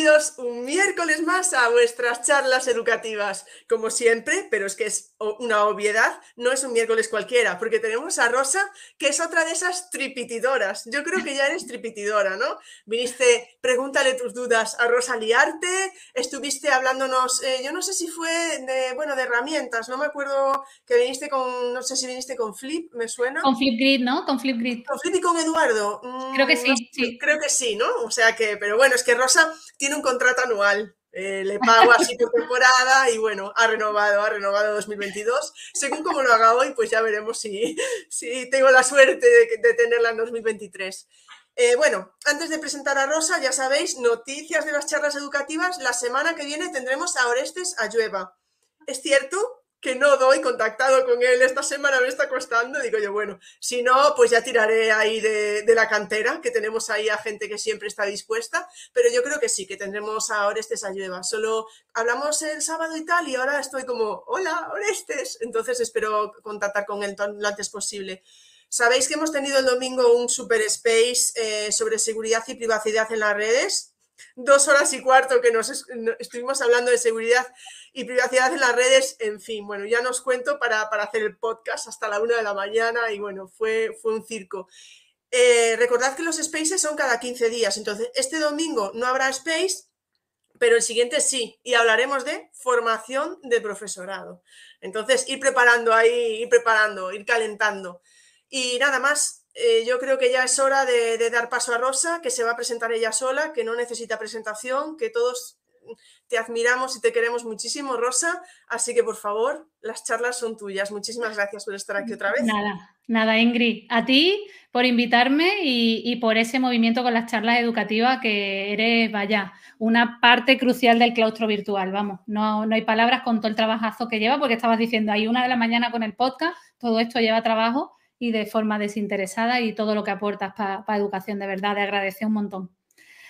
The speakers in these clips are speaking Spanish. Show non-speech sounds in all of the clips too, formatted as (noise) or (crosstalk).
Bienvenidos un miércoles más a vuestras charlas educativas. Como siempre, pero es que es una obviedad, no es un miércoles cualquiera, porque tenemos a Rosa, que es otra de esas tripitidoras. Yo creo que ya eres tripitidora, ¿no? Viniste, pregúntale tus dudas a Rosa Liarte, estuviste hablándonos, eh, yo no sé si fue de, bueno, de herramientas, no me acuerdo que viniste con, no sé si viniste con Flip, me suena. Con Flipgrid, ¿no? Con Flipgrid. Con Flip y con Eduardo. creo que sí, mm, sí. Creo que sí, ¿no? O sea que, pero bueno, es que Rosa tiene un contrato anual. Eh, le pago así (laughs) por temporada y bueno, ha renovado, ha renovado 2022. Según como lo haga hoy, pues ya veremos si, si tengo la suerte de, tenerla en 2023. Eh, bueno, antes de presentar a Rosa, ya sabéis, noticias de las charlas educativas. La semana que viene tendremos a Orestes Ayueva. Es cierto que no doy contactado con él esta semana me está costando, digo yo, bueno, si no, pues ya tiraré ahí de, la cantera, que tenemos ahí a gente que siempre está dispuesta, pero yo creo que sí, que tendremos a Orestes Ayueva. Solo hablamos el sábado y tal, y ahora estoy como, hola, Orestes, entonces espero contactar con él lo antes posible. Sabéis que hemos tenido el domingo un super space eh, sobre seguridad y privacidad en las redes. Dos horas y cuarto que nos estuvimos hablando de seguridad y privacidad en las redes, en fin, bueno, ya nos cuento para, hacer el podcast hasta la una de la mañana y bueno, fue, fue un circo. Eh, recordad que los spaces son cada 15 días, entonces este domingo no habrá space, pero el siguiente sí, y hablaremos de formación de profesorado. Entonces, ir preparando ahí, ir preparando, ir calentando. Y nada más, eh, yo creo que ya es hora de, dar paso a Rosa, que se va a presentar ella sola, que no necesita presentación, que todos te admiramos y te queremos muchísimo, Rosa. Así que, por favor, las charlas son tuyas. Muchísimas gracias por estar aquí otra vez. Nada, nada, Ingrid. A ti por invitarme y, por ese movimiento con las charlas educativas que eres, vaya, una parte crucial del claustro virtual. Vamos, no, no hay palabras con todo el trabajazo que lleva, porque estabas diciendo ahí una de la mañana con el podcast, todo esto lleva trabajo y de forma desinteresada y todo lo que aportas para educación, de verdad, te agradece un montón.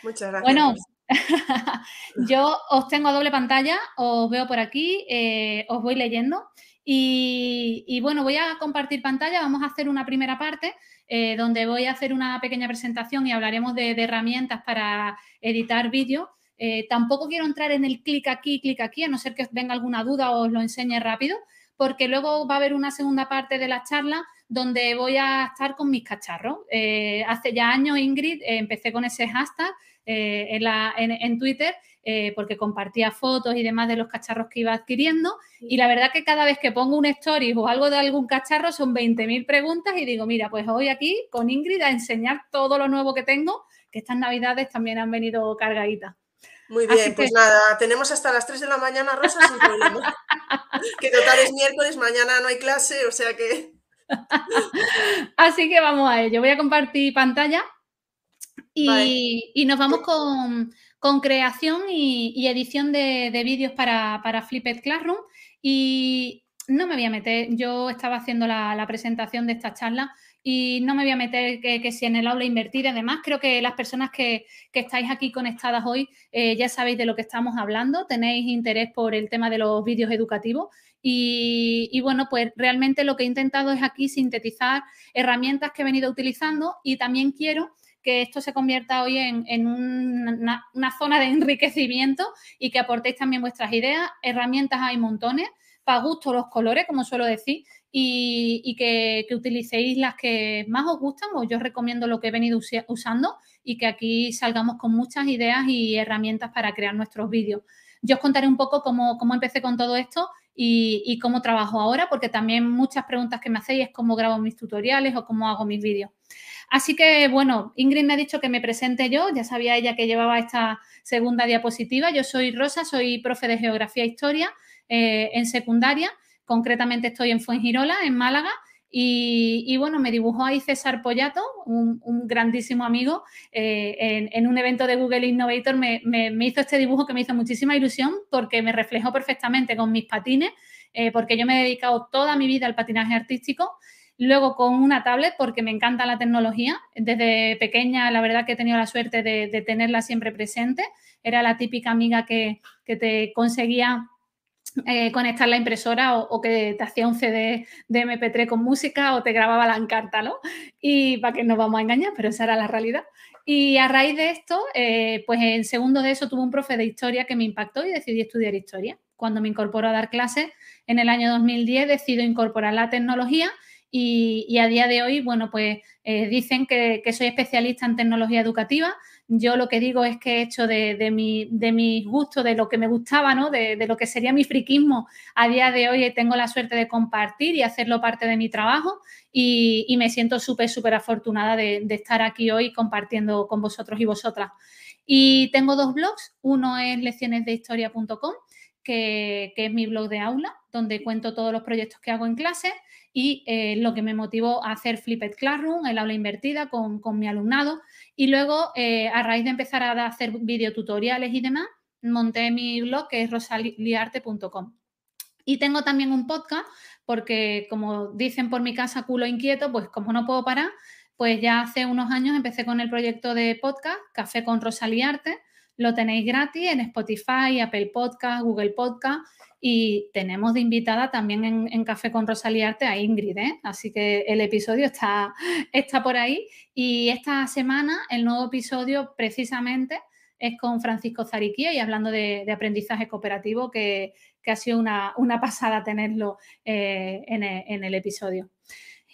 Muchas gracias. Bueno, (laughs) yo os tengo doble pantalla, os veo por aquí, eh, os voy leyendo y, bueno, voy a compartir pantalla, vamos a hacer una primera parte eh, donde voy a hacer una pequeña presentación y hablaremos de, herramientas para editar vídeo. Eh, tampoco quiero entrar en el clic aquí, clic aquí, a no ser que venga alguna duda o os lo enseñe rápido, porque luego va a haber una segunda parte de la charla donde voy a estar con mis cacharros. Hace ya años, Ingrid, empecé con ese hashtag eh, en, Twitter porque compartía fotos y demás de los cacharros que iba adquiriendo. Y la verdad que cada vez que pongo un story o algo de algún cacharro son 20.000 preguntas y digo, mira, pues hoy aquí con Ingrid a enseñar todo lo nuevo que tengo, que estas navidades también han venido cargaditas. Muy bien, pues nada, tenemos hasta las 3 de la mañana, Rosa, sin problema. (laughs) que total es miércoles, mañana no hay clase, o sea que... (laughs) Así que vamos a ello. Voy a compartir pantalla y, nos vamos con, creación y, edición de, vídeos para, para Flipped Classroom. Y no me voy a meter, yo estaba haciendo la, presentación de esta charla y no me voy a meter que, si en el aula invertir. Además, creo que las personas que, estáis aquí conectadas hoy eh, ya sabéis de lo que estamos hablando, tenéis interés por el tema de los vídeos educativos y, bueno, pues realmente lo que he intentado es aquí sintetizar herramientas que he venido utilizando y también quiero que esto se convierta hoy en, una, zona de enriquecimiento y que aportéis también vuestras ideas. Herramientas hay montones, para gusto los colores, como suelo decir, y, que, utilicéis las que más os gustan o yo os recomiendo lo que he venido usando y que aquí salgamos con muchas ideas y herramientas para crear nuestros vídeos. Yo os contaré un poco cómo, cómo empecé con todo esto y, cómo trabajo ahora, porque también muchas preguntas que me hacéis es cómo grabo mis tutoriales o cómo hago mis vídeos. Así que, bueno, Ingrid me ha dicho que me presente yo, ya sabía ella que llevaba esta segunda diapositiva. Yo soy Rosa, soy profe de Geografía e Historia eh, en secundaria, concretamente estoy en Fuengirola, en Málaga, Y, bueno, me dibujó ahí César Pollato, un, grandísimo amigo, eh, en, un evento de Google Innovator me, hizo este dibujo que me hizo muchísima ilusión porque me reflejó perfectamente con mis patines, eh, porque yo me he dedicado toda mi vida al patinaje artístico. Luego con una tablet porque me encanta la tecnología. Desde pequeña la verdad que he tenido la suerte de, tenerla siempre presente. Era la típica amiga que, que te conseguía eh, conectar la impresora o, que te hacía un CD de MP3 con música o te grababa la encarta, ¿no? Y para que nos vamos a engañar, pero esa era la realidad. Y a raíz de esto, eh, pues en segundo de eso tuve un profe de historia que me impactó y decidí estudiar historia. Cuando me incorporo a dar clases en el año 2010, decido incorporar la tecnología y, a día de hoy, bueno, pues eh, dicen que, que soy especialista en tecnología educativa yo lo que digo es que he hecho de, mi, de mis gustos, de lo que me gustaba, ¿no? De, lo que sería mi friquismo, a día de hoy tengo la suerte de compartir y hacerlo parte de mi trabajo y, me siento súper, súper afortunada de, estar aquí hoy compartiendo con vosotros y vosotras. Y tengo dos blogs, uno es leccionesdehistoria.com, que, que es mi blog de aula, donde cuento todos los proyectos que hago en clase y eh, lo que me motivó a hacer Flipped Classroom, el aula invertida con, mi alumnado. Y luego, eh, a raíz de empezar a hacer videotutoriales y demás, monté mi blog que es rosaliarte.com. Y tengo también un podcast porque, como dicen por mi casa, culo inquieto, pues como no puedo parar, pues ya hace unos años empecé con el proyecto de podcast Café con Rosaliarte. Lo tenéis gratis en Spotify, Apple Podcast, Google Podcast y tenemos de invitada también en, Café con Rosaliarte a Ingrid, ¿eh? así que el episodio está, está por ahí. Y esta semana el nuevo episodio precisamente es con Francisco Zariquía y hablando de, aprendizaje cooperativo, que, ha sido una, pasada tenerlo eh, en, el, episodio.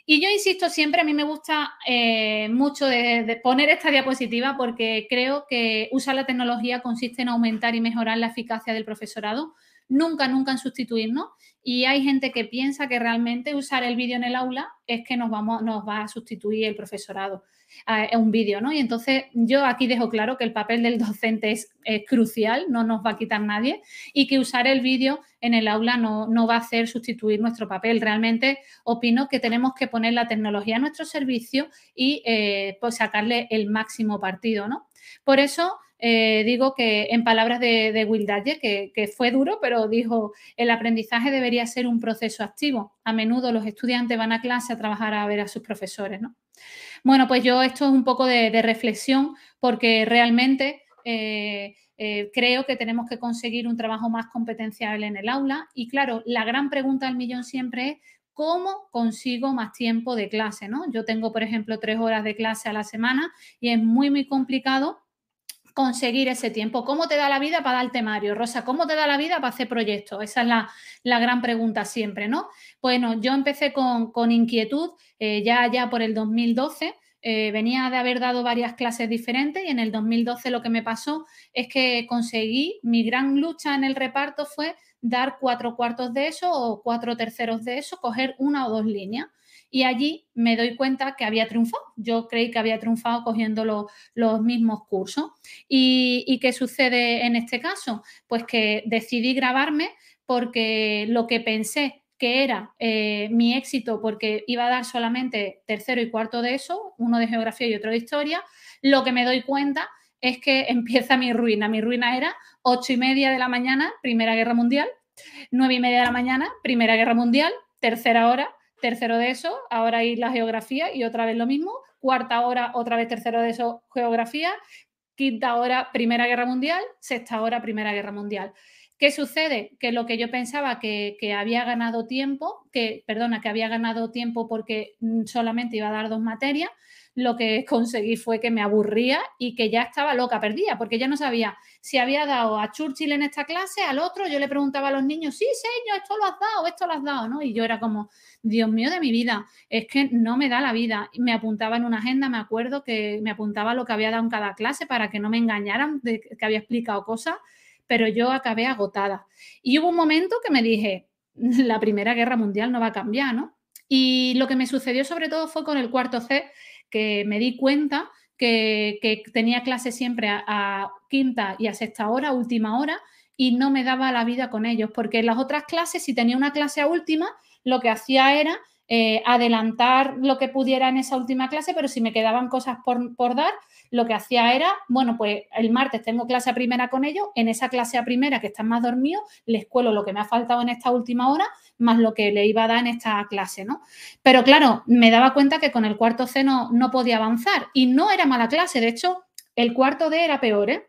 Y yo insisto siempre, a mí me gusta eh, mucho de, poner esta diapositiva porque creo que usar la tecnología consiste en aumentar y mejorar la eficacia del profesorado nunca, nunca en sustituirnos. Y hay gente que piensa que realmente usar el vídeo en el aula es que nos, vamos, nos va a sustituir el profesorado en un vídeo, ¿no? Y entonces yo aquí dejo claro que el papel del (laughs) docente es, crucial, no nos va a quitar nadie y que usar el vídeo en el aula no, va a hacer sustituir nuestro papel. Realmente opino que tenemos que poner la tecnología a nuestro servicio y eh, pues sacarle el máximo partido, ¿no? Por eso eh, digo que en palabras de, Will Dyer, que, fue duro, pero dijo, el aprendizaje debería ser un proceso activo. A menudo los estudiantes van a clase a trabajar a ver a sus profesores, ¿no? Bueno, pues yo esto es un poco de, reflexión porque realmente eh, eh, creo que tenemos que conseguir un trabajo más competencial en el aula y claro, la gran pregunta al millón siempre es ¿cómo consigo más tiempo de clase? ¿no? Yo tengo, por ejemplo, tres horas de clase a la semana y es muy, muy complicado conseguir ese tiempo? ¿Cómo te da la vida para dar temario? Rosa, ¿cómo te da la vida para hacer proyectos? Esa es la, gran pregunta siempre, ¿no? Bueno, yo empecé con, inquietud eh, ya, ya por el 2012. Eh, venía de haber dado varias clases diferentes y en el 2012 lo que me pasó es que conseguí, mi gran lucha en el reparto fue dar cuatro cuartos de eso o cuatro terceros de eso, coger una o dos líneas y allí me doy cuenta que había triunfado. Yo creí que había triunfado cogiendo los mismos cursos. ¿Y, qué sucede en este caso? Pues que decidí grabarme porque lo que pensé que era eh, mi éxito porque iba a dar solamente tercero y cuarto de eso, uno de geografía y otro de historia, lo que me doy cuenta es que (laughs) empieza mi ruina. Mi ruina era ocho y media de la mañana, Primera Guerra Mundial, nueve y media de la mañana, Primera Guerra Mundial, tercera hora, tercero de eso, ahora hay la geografía y otra vez lo mismo, cuarta hora, otra vez tercero de eso, geografía, quinta hora, Primera Guerra Mundial, sexta hora, Primera Guerra Mundial. ¿Qué sucede? Que lo que yo pensaba que, que, había ganado tiempo, que, perdona, que había ganado tiempo porque mm, solamente iba a dar dos materias, lo que conseguí fue que me aburría y que ya estaba loca, perdida, porque ya no sabía si había dado a Churchill en esta clase, al otro, yo le preguntaba a los niños, sí, señor, esto lo has dado, esto lo has dado, ¿no? Y yo era como, Dios mío de mi vida, es que no me da la vida. Me apuntaba en una agenda, me acuerdo que me apuntaba lo que había dado en cada clase para que no me engañaran de que había explicado cosas, pero yo acabé agotada. Y hubo un momento que me dije, la Primera Guerra Mundial no va a cambiar, ¿no? Y lo que me sucedió sobre todo fue con el cuarto C, que me di cuenta que, tenía clase siempre a, quinta y a sexta hora, última hora, y no me daba la vida con ellos, porque en las otras clases, si tenía una clase a última, lo que hacía era eh, adelantar lo que pudiera en esa última clase, pero si me quedaban cosas por, por, dar, lo que hacía era, bueno, pues el martes tengo clase a primera con ellos, en esa clase a primera que están más dormidos, les cuelo lo que me ha faltado en esta última hora, más lo que le iba a dar en esta clase, ¿no? Pero claro, me daba cuenta que con el cuarto C no, no podía avanzar y no era mala clase, de hecho, el cuarto D era peor, ¿eh?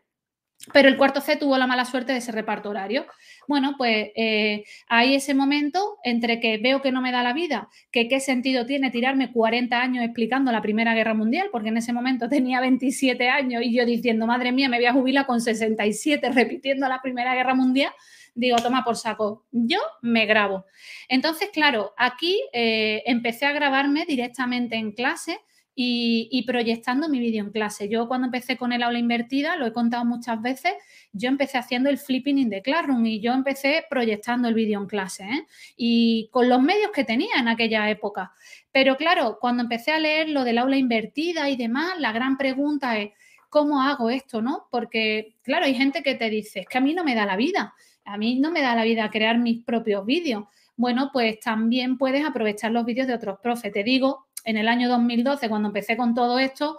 Pero el cuarto C tuvo la mala suerte de ese reparto horario. Bueno, pues eh, hay ese momento entre que veo que no me da la vida, que qué sentido tiene tirarme 40 años explicando la Primera Guerra Mundial, porque en ese momento (laughs) tenía 27 años y yo diciendo, madre mía, me voy a jubilar con 67 (laughs) repitiendo la Primera Guerra Mundial, digo, toma por saco, yo me grabo. Entonces, claro, aquí eh, empecé a grabarme directamente en clase y, proyectando mi vídeo en clase. Yo cuando empecé con el aula invertida, lo he contado muchas veces, yo empecé haciendo el flipping in the classroom y yo empecé proyectando el vídeo en clase ¿eh? y con los medios que tenía en aquella época. Pero claro, cuando empecé a leer lo del aula invertida y demás, la gran pregunta es, ¿cómo hago esto? ¿no? Porque claro, hay gente que te dice, es que a mí no me da la vida, a mí no me da la vida crear mis propios vídeos. Bueno, pues también puedes aprovechar los vídeos de otros profes. Te digo en el año 2012, cuando empecé con todo esto,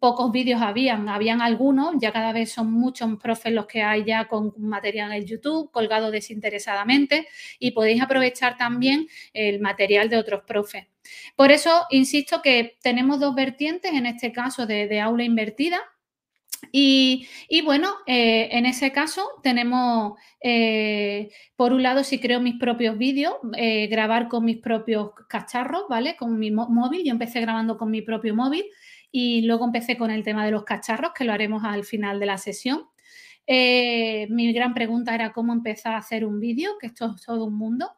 pocos vídeos habían, habían algunos, ya cada vez son muchos profes los que hay ya con material en YouTube, colgado desinteresadamente, y podéis aprovechar también el material de otros profes. Por eso, insisto que tenemos dos vertientes, en este caso de, aula invertida, y, bueno, eh, en ese caso tenemos, eh, por un lado, si creo mis propios vídeos, eh, grabar con mis propios cacharros, ¿vale? Con mi móvil, yo empecé grabando con mi propio móvil y luego empecé con el tema de los cacharros, que lo haremos al final de la sesión. mi gran pregunta era cómo empezar a hacer un vídeo, que esto es todo un mundo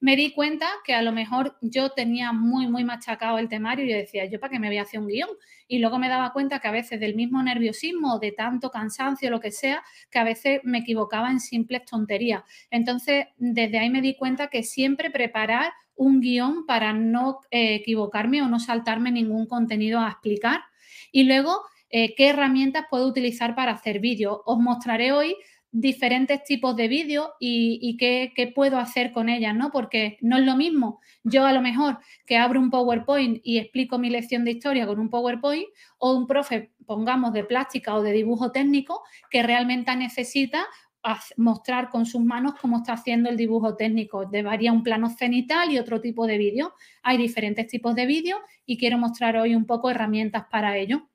me di cuenta que a lo mejor yo tenía muy, muy machacado el temario y yo decía, ¿yo para qué me voy a hacer un guion? Y luego me daba cuenta que a veces del mismo nerviosismo, de tanto cansancio, lo que sea, que a veces me equivocaba en simples tonterías. Entonces, desde ahí me di cuenta que siempre preparar un guion para no eh, equivocarme o no saltarme ningún contenido a explicar. Y luego, eh, ¿qué herramientas puedo utilizar para hacer vídeos? Os mostraré hoy diferentes tipos de vídeos y, qué, puedo hacer con ellas, ¿no? Porque no es lo mismo yo a lo mejor que abro un PowerPoint y explico mi lección de historia con un PowerPoint o un profe, pongamos, de plástica o de dibujo técnico que realmente necesita mostrar con sus manos cómo está haciendo el dibujo técnico. Debería un plano cenital y otro tipo de vídeo. Hay diferentes tipos de vídeos y quiero mostrar hoy un poco herramientas para ello.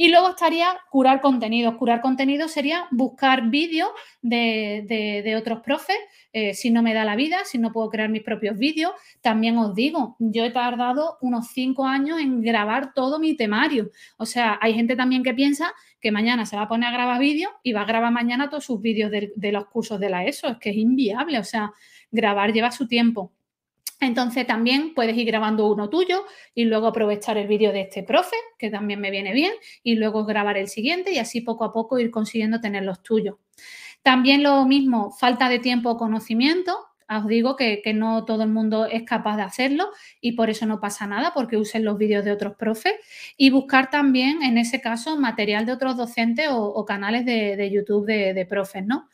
Y luego estaría curar contenidos. Curar contenidos sería buscar vídeos de, otros profes, eh, si no me da la vida, si no puedo crear mis propios vídeos. También os digo, yo he tardado unos cinco años en grabar todo mi temario. O sea, hay gente también que piensa que mañana se va a poner a grabar vídeos y va a grabar mañana todos sus vídeos de, de los cursos de la ESO. Es que es inviable. O sea, grabar lleva su tiempo. Entonces también puedes ir grabando uno tuyo y luego aprovechar el vídeo de este profe, que también me viene bien, y luego grabar el siguiente y así poco a poco ir consiguiendo tener los tuyos. También lo mismo, falta de tiempo o conocimiento. Os digo que, no todo el mundo es capaz de hacerlo y por eso no pasa nada porque usen los vídeos de otros profes y buscar también, en ese caso, material de otros docentes o, canales de, YouTube de, de profes, ¿no?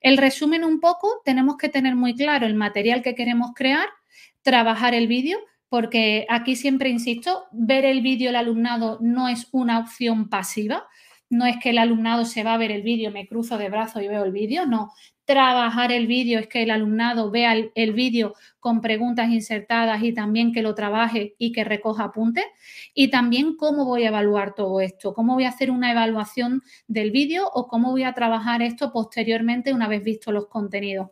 El resumen un poco, tenemos que tener muy claro el material que queremos crear, trabajar el vídeo, porque aquí siempre insisto, ver el vídeo el alumnado no es una opción pasiva, no es que el alumnado se va a ver el vídeo, me cruzo de brazos y veo el vídeo, no. Trabajar el vídeo es que el alumnado vea el, vídeo con preguntas insertadas y también que lo trabaje y que recoja apuntes. Y también cómo voy a evaluar todo esto, cómo voy a hacer una evaluación del vídeo o cómo voy a trabajar esto posteriormente una vez visto los contenidos.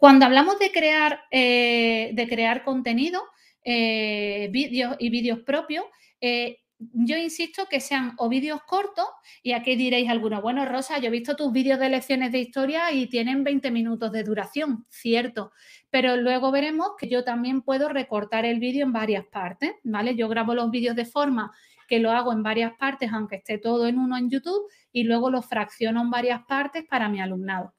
Cuando hablamos de crear, eh, de crear contenido, eh, vídeos y vídeos propios, eh, yo insisto que sean o vídeos cortos, y aquí diréis algunos, bueno, Rosa, yo he visto tus vídeos de lecciones de historia y tienen 20 minutos de duración, cierto, pero luego veremos que yo también puedo recortar el vídeo en varias partes, ¿vale? Yo grabo los vídeos de forma que lo hago en varias partes, aunque esté todo en uno en YouTube, y luego lo fracciono en varias partes para mi alumnado.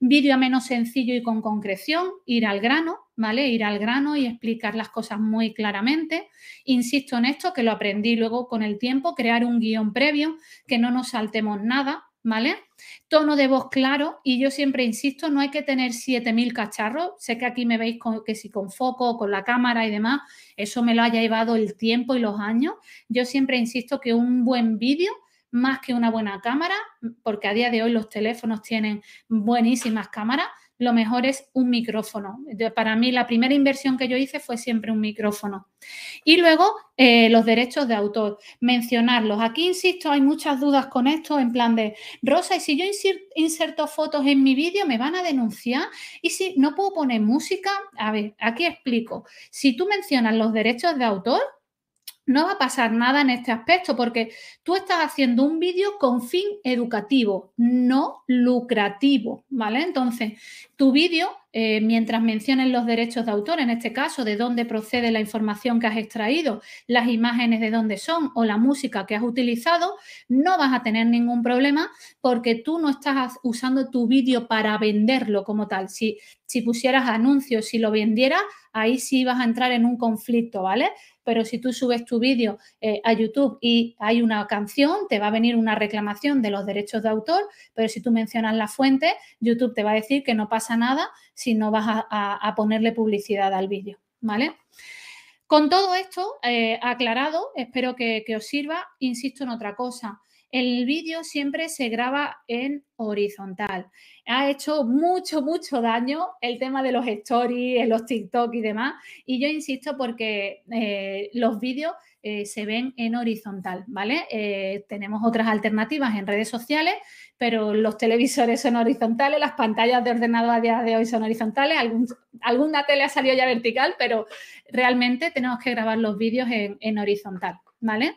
Vídeo menos sencillo y con concreción, ir al grano, ¿vale? Ir al grano y explicar las cosas muy claramente. Insisto en esto, que lo aprendí luego con el tiempo, crear un guion previo, que no nos saltemos nada, ¿vale? Tono de voz claro y yo siempre insisto, no hay que tener 7000 cacharros. Sé que aquí me veis que si con foco, con la cámara y demás, eso me lo haya llevado el tiempo y los años. Yo siempre insisto que un buen vídeo más que una buena cámara, porque a día de hoy los teléfonos tienen buenísimas cámaras, lo mejor es un micrófono. Para mí la primera inversión que yo hice fue siempre un micrófono. Y luego eh, los derechos de autor, mencionarlos. Aquí, insisto, hay muchas dudas con esto en plan de, Rosa, ¿y si yo inserto fotos en mi vídeo me van a denunciar? ¿Y si no puedo poner música? A ver, aquí explico. Si tú mencionas los derechos de autor, no va a pasar nada en este aspecto porque tú estás haciendo un vídeo con fin educativo, no lucrativo, ¿vale? Entonces, tu vídeo, eh, mientras menciones los derechos de autor, en este caso, de dónde procede la información que has extraído, las imágenes de dónde son o la música que has utilizado, no vas a tener ningún problema porque tú no estás usando tu vídeo para venderlo como tal. Si, si pusieras anuncios, si lo vendieras, ahí sí vas a entrar en un conflicto, ¿vale? pero si tú subes tu vídeo eh, a YouTube y hay una canción, te va a venir una reclamación de los derechos de autor, pero si tú mencionas la fuente, YouTube te va a decir que no pasa nada no vas a, ponerle publicidad al vídeo, ¿vale? Con todo esto eh, aclarado, espero que os sirva. Insisto en otra cosa. El vídeo siempre se graba en horizontal. Ha hecho mucho, mucho daño el tema de los stories, los TikTok y demás. Y yo insisto porque eh, los vídeos eh, se ven en horizontal, ¿vale? Eh, tenemos otras alternativas en redes sociales, pero los televisores son horizontales, las pantallas de ordenador a día de hoy son horizontales, algún, alguna tele ha salido ya vertical, pero realmente tenemos que grabar los vídeos en horizontal. ¿vale?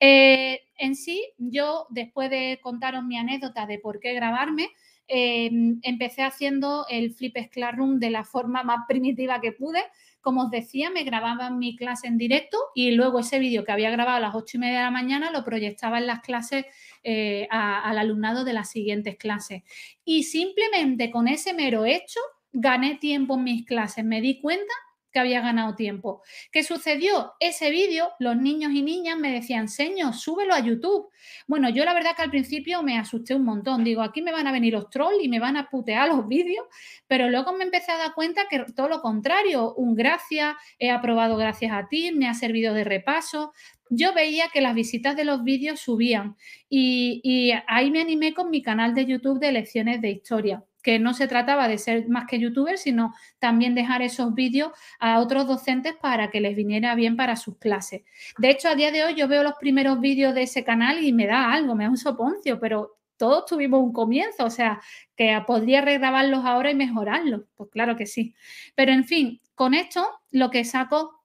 Eh, en sí, yo después de contaros mi anécdota de por qué grabarme, em, empecé haciendo el Flip Classroom de la forma más primitiva que pude. Como os decía, me grababa mi clase en directo y luego ese vídeo que había grabado a las ocho y media de la mañana lo proyectaba en las clases eh, al alumnado de las siguientes clases. Y simplemente con ese mero hecho gané tiempo en mis clases. Me di cuenta que había ganado tiempo. ¿Qué sucedió? Ese vídeo, los niños y niñas me decían, señor, súbelo a YouTube. Bueno, yo la verdad que al principio me asusté un montón. Digo, aquí me van a venir los trolls y me van a putear los vídeos, pero luego me empecé a dar cuenta que todo lo contrario, un gracias, he aprobado gracias a ti, me ha servido de repaso. Yo veía que las visitas de los vídeos subían y, y ahí me animé con mi canal de YouTube de lecciones de historia que no se trataba de ser más que youtuber, sino también dejar esos vídeos a otros docentes para que les viniera bien para sus clases. De hecho, a día de hoy yo veo los primeros vídeos de ese canal y me da algo, me da un soponcio, pero todos tuvimos un comienzo, o sea, que podría regrabarlos ahora y mejorarlos. Pues claro que sí. Pero en fin, con esto lo que saco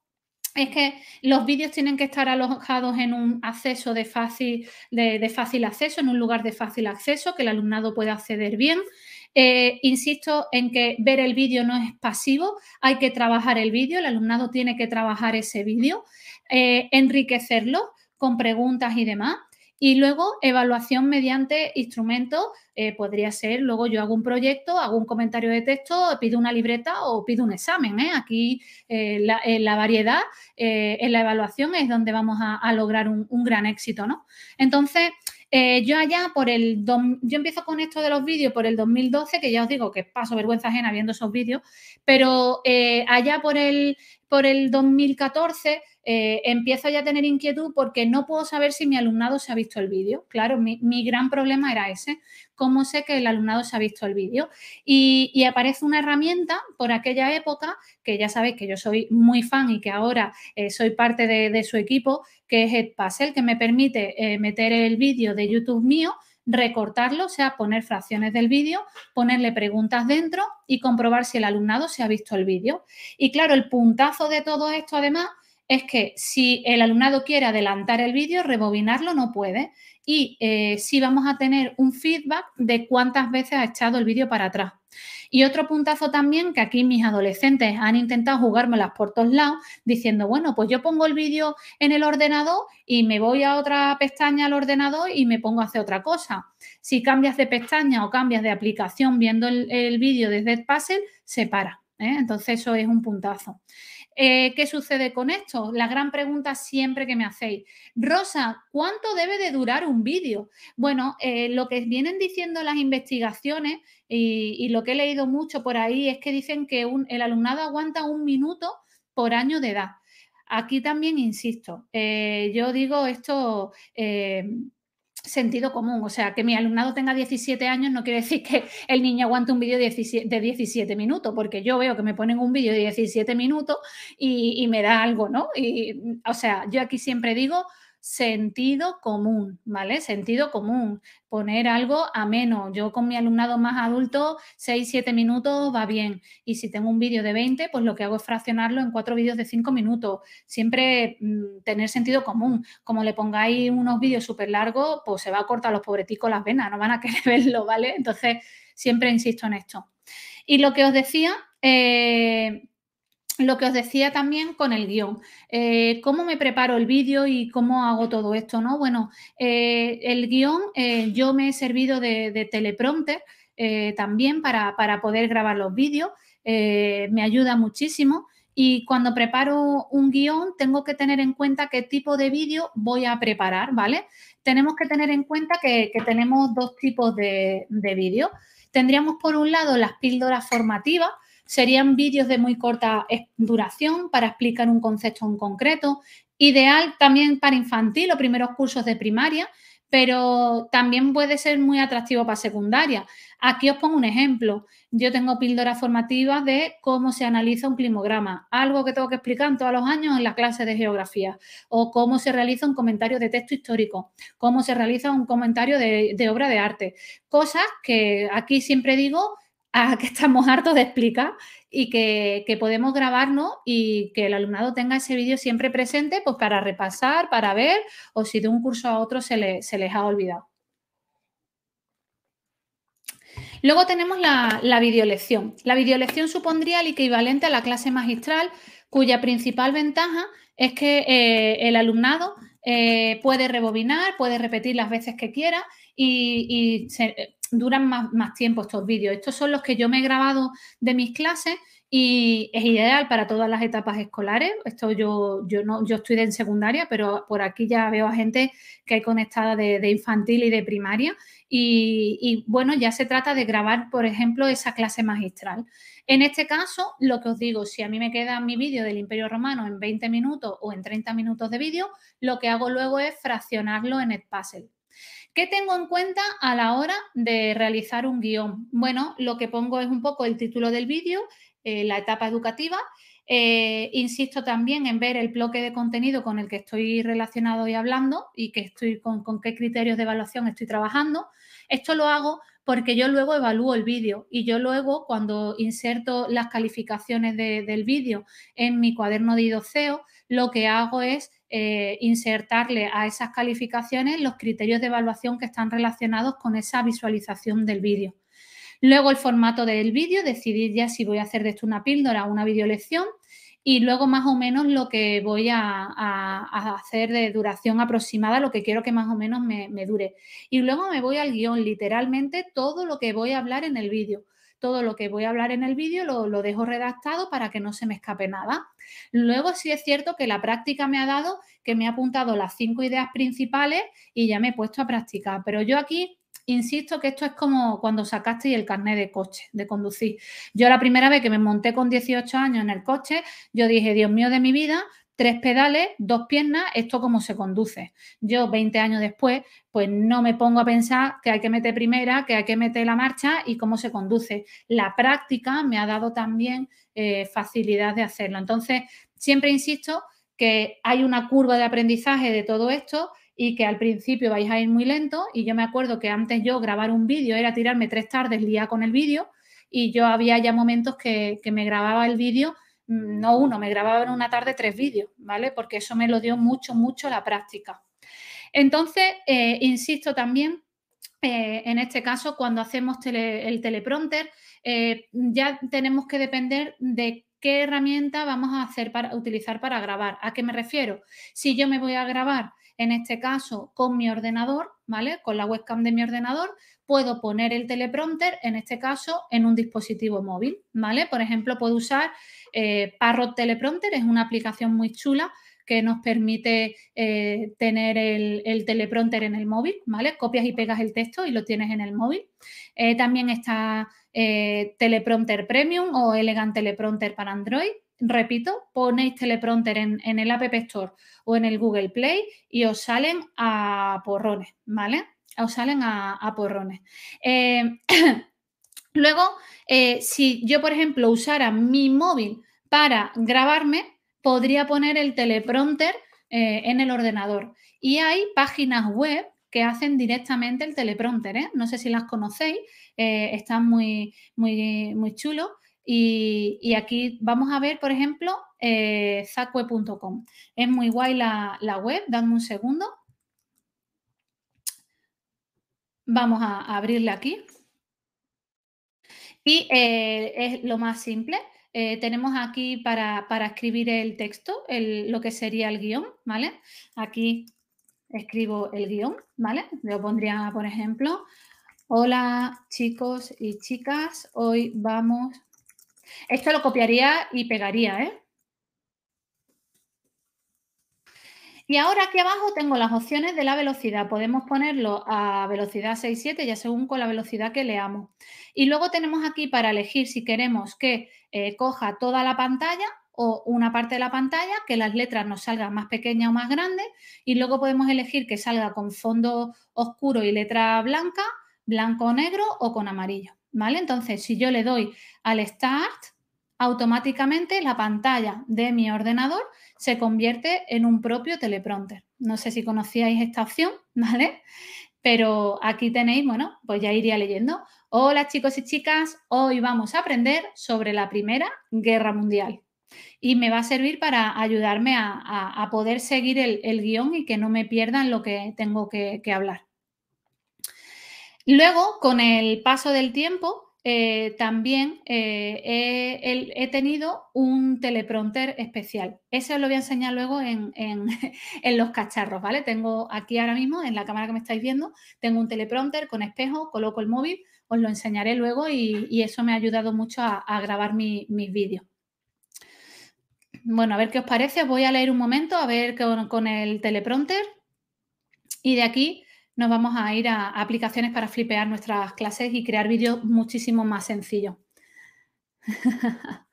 es que los vídeos tienen que estar alojados en un acceso de fácil, de fácil acceso, en un lugar de fácil acceso, que el alumnado pueda acceder bien. Eh, insisto en que ver el vídeo no es pasivo, hay que trabajar el vídeo, el alumnado tiene que trabajar ese vídeo, eh, enriquecerlo con preguntas y demás. Y luego evaluación mediante instrumentos, eh, podría ser, luego yo hago un proyecto, hago un comentario de texto, pido una libreta o pido un examen. Aquí la, variedad en la evaluación es donde vamos a, lograr un, un, gran éxito. ¿no? Entonces, eh, yo allá por el, yo empiezo con esto de los vídeos por el 2012, que ya os digo que paso vergüenza ajena viendo esos vídeos, pero eh, allá por el, por el 2014 eh, empiezo ya a tener inquietud porque no puedo saber si mi alumnado se ha visto el vídeo. Claro, mi, gran problema era ese, cómo sé que el alumnado se ha visto el vídeo. Y, aparece una herramienta por aquella época, que ya sabéis que yo soy muy fan y que ahora eh, soy parte de, su equipo, que es Edpuzzle, que me permite eh, meter el vídeo de YouTube mío recortarlo, o sea, poner fracciones del vídeo, ponerle preguntas dentro y comprobar si el alumnado se ha visto el vídeo. Y claro, el puntazo de todo esto además es que si el alumnado quiere adelantar el vídeo, rebobinarlo no puede. Y eh, sí vamos a tener un feedback de cuántas veces ha echado el vídeo para atrás. Y otro puntazo también que aquí mis adolescentes han intentado jugármelas por todos lados, diciendo, bueno, pues yo pongo el vídeo en el ordenador y me voy a otra pestaña al ordenador y me pongo a hacer otra cosa. Si cambias de pestaña o cambias de aplicación viendo el, vídeo desde Puzzle, se para. ¿eh? Entonces eso es un puntazo. Eh, ¿Qué sucede con esto? La gran pregunta siempre que me hacéis. Rosa, ¿cuánto debe de durar un vídeo? Bueno, eh, lo que vienen diciendo las investigaciones y, lo que he leído mucho por ahí es que dicen que el alumnado aguanta un minuto por año de edad. Aquí también insisto, eh, yo digo esto sentido común. O sea, que mi alumnado tenga 17 años no quiere decir que el niño aguante un vídeo de 17, minutos, porque yo veo que me ponen un vídeo de 17 minutos y, me da algo, ¿no? Y, o sea, yo aquí siempre digo sentido común, ¿vale? Sentido común, poner algo ameno. Yo con mi alumnado más adulto, 6, 7 minutos va bien. Y si tengo un vídeo de 20, pues lo que hago es fraccionarlo en cuatro vídeos de 5 minutos. Siempre mm, tener sentido común. Como le pongáis unos vídeos súper largos, pues se va a cortar los pobreticos las venas, no van a (laughs) querer verlo, ¿vale? Entonces, siempre insisto en esto. Y lo que os decía, eh, lo que os decía también con el guion, eh, cómo me preparo el vídeo y cómo hago todo esto, ¿no? Bueno, eh, el guion eh, yo me he servido de, teleprompter también para, poder grabar los vídeos, me ayuda muchísimo y cuando preparo un guion tengo que tener en cuenta qué tipo de vídeo voy a preparar, ¿vale? Tenemos que tener en cuenta que, tenemos dos tipos de, de vídeos. Tendríamos por un lado las píldoras formativas, Serían vídeos de muy corta duración para explicar un concepto en concreto, ideal también para infantil o primeros cursos de primaria, pero también puede ser muy atractivo para secundaria. Aquí os pongo un ejemplo. Yo tengo píldoras formativas de cómo se analiza un climograma, algo que tengo que explicar todos los años en la clase de geografía, o cómo se realiza un comentario de texto histórico, cómo se realiza un comentario de, de obra de arte. Cosas que aquí siempre digo que estamos hartos de explicar y que, podemos grabarnos y que el alumnado tenga ese vídeo siempre presente pues para repasar, para ver o si de un curso a otro se, se les ha olvidado. Luego tenemos la, la videolección. La videolección supondría el equivalente a la clase magistral, cuya principal ventaja es que eh, el alumnado eh, puede rebobinar, puede repetir las veces que quiera y, duran más, tiempo estos vídeos. Estos son los que yo me he grabado de mis clases y es ideal para todas las etapas escolares. Esto yo, yo no, yo estoy en secundaria, pero por aquí ya veo a gente que hay conectada de, infantil y de primaria. Y, bueno, ya se trata de grabar, por ejemplo, esa clase magistral. En este caso, lo que os digo, si a mí me queda mi vídeo del Imperio Romano en 20 minutos o en 30 minutos de vídeo, lo que hago luego es fraccionarlo en el puzzle. ¿Qué tengo en cuenta a la hora de realizar un guion? Bueno, lo que pongo es un poco el título del vídeo, eh, la etapa educativa. Eh, insisto también en ver el bloque de contenido con el que estoy relacionado y hablando y que estoy con, qué criterios de evaluación estoy trabajando. Esto lo hago porque yo luego evalúo el vídeo y yo luego cuando inserto las calificaciones del vídeo en mi cuaderno de idoceo, lo que hago es eh, insertarle a esas calificaciones los criterios de evaluación que están relacionados con esa visualización del vídeo. Luego el formato del vídeo, decidir ya si voy a hacer de esto una píldora o una videolección y luego más o menos lo que voy a, hacer de duración aproximada, lo que quiero que más o menos me, dure. Y luego me voy al guion, literalmente todo lo que voy a hablar en el vídeo todo lo que voy a hablar en el vídeo lo, dejo redactado para que no se me escape nada. Luego sí es cierto que la práctica me ha dado que me ha apuntado las cinco ideas principales y ya me he puesto a practicar. Pero yo aquí insisto que esto es como cuando sacaste el carnet de coche, de conducir. Yo la primera vez que me monté con 18 años en el coche, yo dije, Dios mío de mi vida, tres pedales, dos piernas, esto cómo se conduce. Yo 20 años después, pues no me pongo a pensar que hay que meter primera, que hay que meter la marcha y cómo se conduce. La práctica me ha dado también eh, facilidad de hacerlo. Entonces, siempre insisto que hay una curva de aprendizaje de todo esto y que al principio vais a ir muy lento y yo me acuerdo que antes yo grabar un vídeo era tirarme tres tardes día con el vídeo y yo había ya momentos que, que me grababa el vídeo Mm, no uno, me grababa en una tarde tres vídeos, ¿vale? Porque eso me lo dio mucho, mucho la práctica. Entonces, eh, insisto también, eh, en este caso, cuando hacemos el teleprompter, eh, ya tenemos que depender de qué herramienta vamos a hacer para utilizar para grabar. ¿A qué me refiero? Si yo me voy a grabar en este caso con mi ordenador, ¿vale? Con la webcam de mi ordenador, puedo poner el teleprompter, en este caso, en un dispositivo móvil, ¿vale? Por ejemplo, puedo usar eh, Parrot Teleprompter, es una aplicación muy chula que nos permite eh, tener el, teleprompter en el móvil, ¿vale? Copias y pegas el texto y lo tienes en el móvil. Eh, también está Teleprompter Premium o Elegant Teleprompter para Android. Repito, ponéis teleprompter en, el App Store o en el Google Play y os salen a porrones, ¿vale? Os salen a, porrones. Eh, (coughs) luego, eh, si yo, por ejemplo, usara mi móvil para grabarme, podría poner el teleprompter eh, en el ordenador. Y hay páginas web que hacen directamente el teleprompter. No sé si las conocéis, están muy, muy, muy chulos. Y, aquí vamos a ver, por ejemplo, eh, zacue.com. Es muy guay la, web, dame un segundo. Vamos a, abrirle aquí. Y eh, es lo más simple. Eh, tenemos aquí para, escribir el texto, lo que sería el guion, ¿vale? Aquí escribo el guion, ¿vale? Yo pondría, por ejemplo, hola chicos y chicas, hoy vamos esto lo copiaría y pegaría, ¿eh? Y ahora aquí abajo tengo las opciones de la velocidad. Podemos ponerlo a velocidad 6-7, ya según con la velocidad que leamos. Y luego tenemos aquí para elegir si queremos que eh, coja toda la pantalla o una parte de la pantalla, que las letras nos salgan más pequeñas o más grandes. Y luego podemos elegir que salga con fondo oscuro y letra blanca, blanco o negro o con amarillo. Entonces, si yo le doy al Start, automáticamente la pantalla de mi ordenador se convierte en un propio teleprompter. No sé si conocíais esta opción, (laughs) ¿vale? Pero aquí tenéis, bueno, pues ya iría leyendo. Hola chicos y chicas, hoy vamos a aprender sobre la Primera Guerra Mundial. Y me va a servir para ayudarme a, poder seguir el, guion y que no me pierdan lo que tengo que hablar. Luego, con el paso del tiempo, eh, también eh, he, tenido un teleprompter especial. Ese os lo voy a enseñar luego (laughs) en, los cacharros, ¿vale? Tengo aquí ahora mismo, en la cámara que me estáis viendo, tengo un teleprompter con espejo, coloco el móvil, os lo enseñaré luego y, eso me ha ayudado mucho a, grabar mis vídeos. Bueno, a ver qué os parece. voy a leer un momento, a ver con el teleprompter. Y de aquí nos vamos a ir a aplicaciones para flipear nuestras clases y crear vídeos muchísimo más sencillos. (laughs)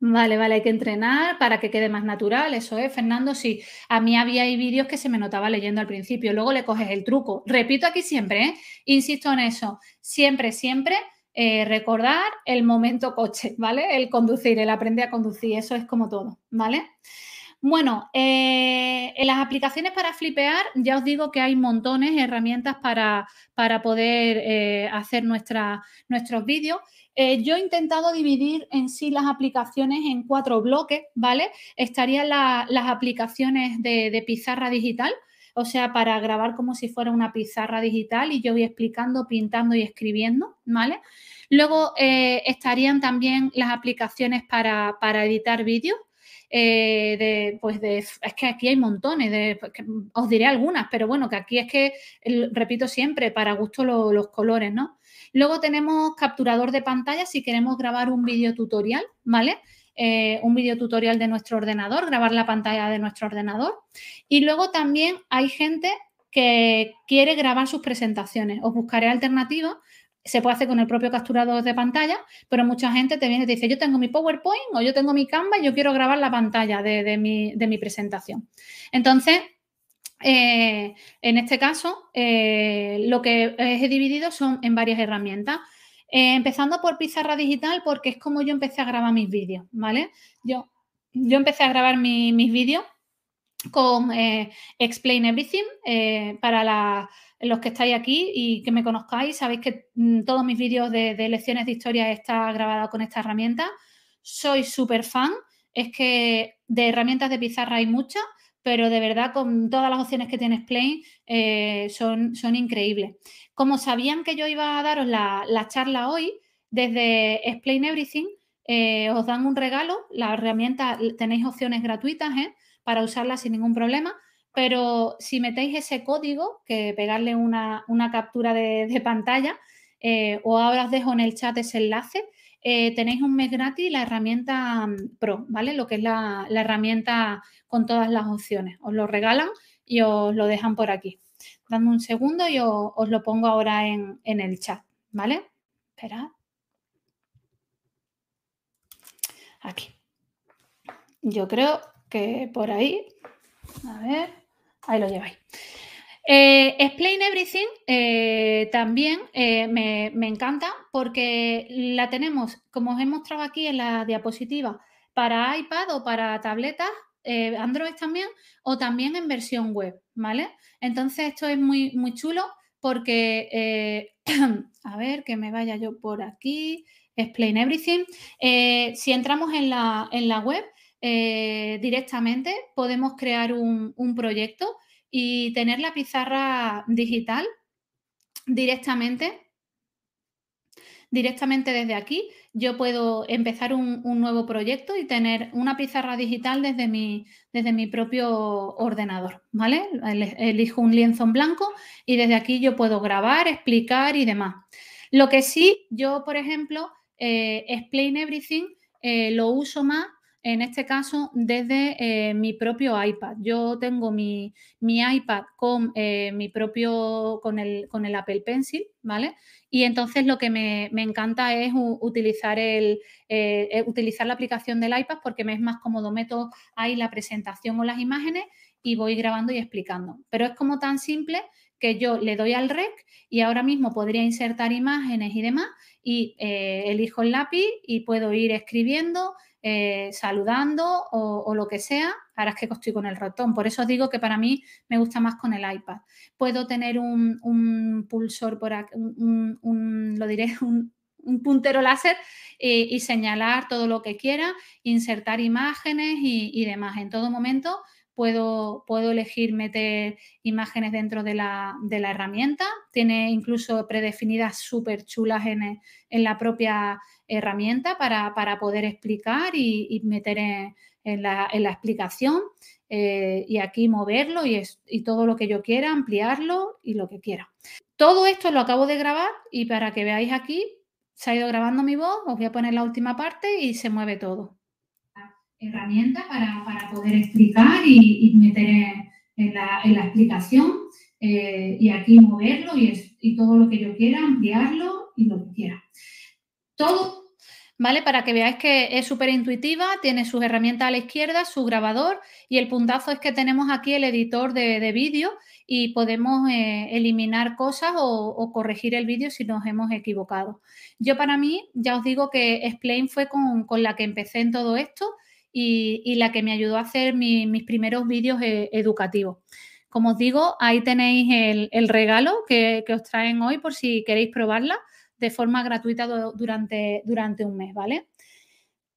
Vale, vale, hay que entrenar para que quede más natural, eso es, Fernando, sí. A mí había vídeos que se me notaba leyendo al principio, luego le coges el truco. Repito aquí siempre, ¿eh? insisto en eso, siempre, siempre eh, recordar el momento coche, ¿vale? El conducir, el aprender a conducir, eso es como todo, ¿vale? Bueno, eh, en las aplicaciones para flipear ya os digo que hay montones de herramientas para, poder eh, hacer nuestros vídeos. Eh, yo he intentado dividir en sí las aplicaciones en cuatro bloques, ¿vale? Estarían las aplicaciones de, pizarra digital, o sea, para grabar como si fuera una pizarra digital y yo voy explicando, pintando y escribiendo, ¿vale? Luego estarían también las aplicaciones para, para editar vídeos, eh, pues de, es que aquí hay montones, de, pues os diré algunas, pero bueno, que aquí es que, repito siempre, para gusto los colores, ¿no? Luego tenemos capturador de pantalla si queremos grabar un vídeo tutorial, ¿vale? Eh, un vídeo tutorial de nuestro ordenador, grabar la pantalla de nuestro ordenador. Y luego también hay gente que quiere grabar sus presentaciones. Os buscaré alternativas se puede hacer con el propio capturador de pantalla, pero mucha gente te viene y te dice, yo tengo mi PowerPoint o yo tengo mi Canva y yo quiero grabar la pantalla de, mi, presentación. Entonces, eh, en este caso, eh, lo que he dividido son en varias herramientas. Eh, empezando por pizarra digital, porque es como yo empecé a grabar mis vídeos, ¿vale? Yo, yo empecé a grabar mis vídeos con Explain Everything para la los que estáis aquí y que me conozcáis, sabéis que mm, todos mis vídeos de, lecciones de historia están grabados con esta herramienta. Soy súper fan. Es que de herramientas de pizarra hay muchas, pero de verdad con todas las opciones que tiene Explain eh, son, son increíbles. Como sabían que yo iba a daros la, charla hoy, desde Explain Everything eh, os dan un regalo. La herramienta tenéis opciones gratuitas ¿eh? Para usarla sin ningún problema pero si metéis ese código, que pegarle una, captura de, pantalla, eh, o ahora os dejo en el chat ese enlace, eh, tenéis un mes gratis la herramienta mm, Pro, ¿vale? Lo que es la, herramienta con todas las opciones. Os lo regalan y os lo dejan por aquí. Dame un segundo y os, lo pongo ahora en, en, el chat, ¿vale? Esperad. Aquí. Yo creo que por ahí, a ver, ahí lo lleváis. Eh, Explain Everything eh, también eh, me, encanta porque la tenemos, como os he mostrado aquí en la diapositiva, para iPad o para tabletas, Android también, o también en versión web, ¿vale? Entonces esto es muy, muy chulo porque, (clears throat) a ver, que me vaya yo por aquí, Explain Everything. si entramos en la, en la web, directamente podemos crear un, un proyecto y tener la pizarra digital directamente, directamente desde aquí, yo puedo empezar un, nuevo proyecto y tener una pizarra digital desde mi, desde mi propio ordenador, ¿vale? Elijo un lienzo en blanco y desde aquí yo puedo grabar, explicar y demás. Lo que sí, yo, por ejemplo, eh, Explain Everything eh, lo uso más en este caso desde eh, mi propio iPad. Yo tengo mi, iPad con eh, mi propio, con el, con el, Apple Pencil, ¿vale? Y entonces lo que me, encanta es utilizar, el, eh, utilizar la aplicación del iPad porque me es más cómodo. Meto ahí la presentación o las imágenes y voy grabando y explicando. Pero es como tan simple que yo le doy al rec y ahora mismo podría insertar imágenes y demás y elijo el lápiz y puedo ir escribiendo, eh, saludando o, lo que sea, ahora es que estoy con el ratón. Por eso digo que para mí me gusta más con el iPad. Puedo tener un, pulsor por aquí, un, lo diré, (laughs) un, puntero láser eh, y señalar todo lo que quiera, insertar imágenes y, demás. En todo momento puedo, puedo elegir meter imágenes dentro de la, herramienta. Tiene incluso predefinidas súper chulas en, en la propia herramienta para, poder explicar y, meter en, la, explicación eh, y aquí moverlo y, y todo lo que yo quiera, ampliarlo y lo que quiera. Todo esto lo acabo de grabar y para que veáis aquí, se ha ido grabando mi voz, os voy a poner la última parte y se mueve todo. Herramienta para, poder explicar y, meter en, la, explicación eh, y aquí moverlo y, y todo lo que yo quiera, ampliarlo y lo que quiera. Todo, ¿vale? Para que veáis que es súper intuitiva, tiene sus herramientas a la izquierda, su grabador y el puntazo es que tenemos aquí el editor de, vídeo y podemos eh, eliminar cosas o, corregir el vídeo si nos hemos equivocado. Yo para mí, ya os digo que Explain fue con, la que empecé en todo esto y, la que me ayudó a hacer mis primeros vídeos eh, educativos. Como os digo, ahí tenéis el, regalo que, que os traen hoy por si queréis probarla de forma gratuita durante, durante un mes, ¿vale?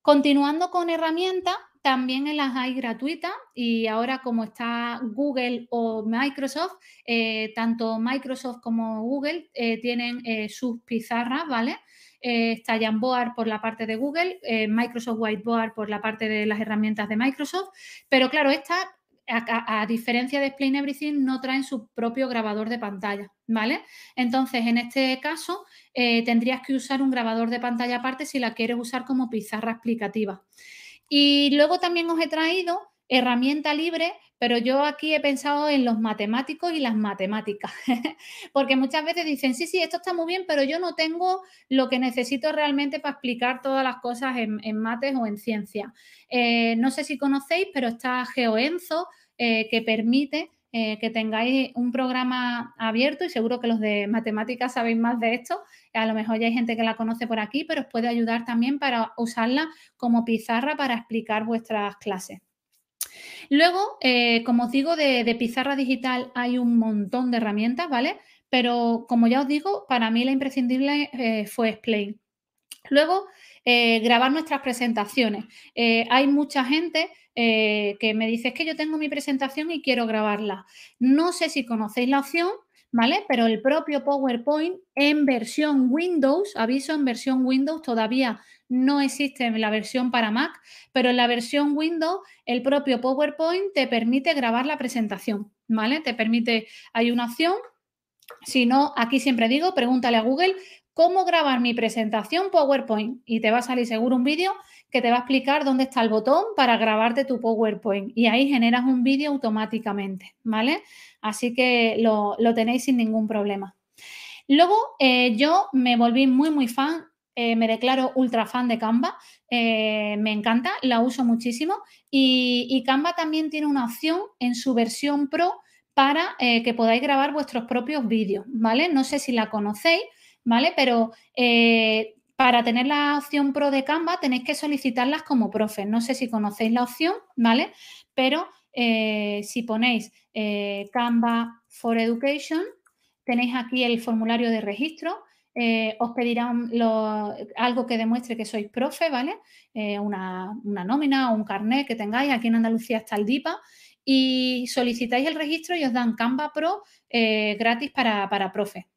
Continuando con herramientas, también las hay gratuitas y ahora como está Google o Microsoft, eh, tanto Microsoft como Google eh, tienen eh, sus pizarras, ¿vale? está Jamboard por la parte de Google, Microsoft Whiteboard por la parte de las herramientas de Microsoft, pero claro, estas a, diferencia de Explain Everything, no traen su propio grabador de pantalla, ¿vale? Entonces, en este caso, eh, tendrías que usar un grabador de pantalla aparte si la quieres usar como pizarra explicativa. Y luego también os he traído herramienta libre, pero yo aquí he pensado en los matemáticos y las matemáticas, (laughs) porque muchas veces dicen, sí, sí, esto está muy bien, pero yo no tengo lo que necesito realmente para explicar todas las cosas en, mates o en ciencia. Eh, no sé si conocéis, pero está GeoEnzo, eh, que permite eh, que tengáis un programa abierto y seguro que los de matemáticas sabéis más de esto. A lo mejor ya hay gente que la conoce por aquí, pero os puede ayudar también para usarla como pizarra para explicar vuestras clases. Luego, eh, como os digo, de, pizarra digital hay un montón de herramientas, ¿vale? Pero como ya os digo, para mí la imprescindible fue Explain. Luego, grabar nuestras presentaciones. hay mucha gente eh, que me dices que yo tengo mi presentación y quiero grabarla. No sé si conocéis la opción, ¿vale? Pero el propio PowerPoint en versión Windows, aviso, en versión Windows todavía no existe en la versión para Mac, pero en la versión Windows el propio PowerPoint te permite grabar la presentación, ¿vale? Te permite, hay una opción, si no, aquí siempre digo, pregúntale a Google cómo grabar mi presentación PowerPoint y te va a salir seguro un vídeo que te va a explicar dónde está el botón para grabarte tu PowerPoint y ahí generas un vídeo automáticamente, ¿vale? Así que lo, tenéis sin ningún problema. Luego eh, yo me volví muy, muy fan, eh, me declaro ultra fan de Canva, eh, me encanta, la uso muchísimo y, y, Canva también tiene una opción en su versión Pro para que podáis grabar vuestros propios vídeos, ¿vale? No sé si la conocéis, ¿vale? Pero para tener la opción Pro de Canva tenéis que solicitarlas como profe. No sé si conocéis la opción, ¿vale? Pero eh, si ponéis eh, Canva for Education, tenéis aquí el formulario de registro. Eh, os pedirán algo que demuestre que sois profe, ¿vale? una, nómina o un carnet que tengáis. Aquí en Andalucía está el DIPA. Y solicitáis el registro y os dan Canva Pro gratis para, para profe.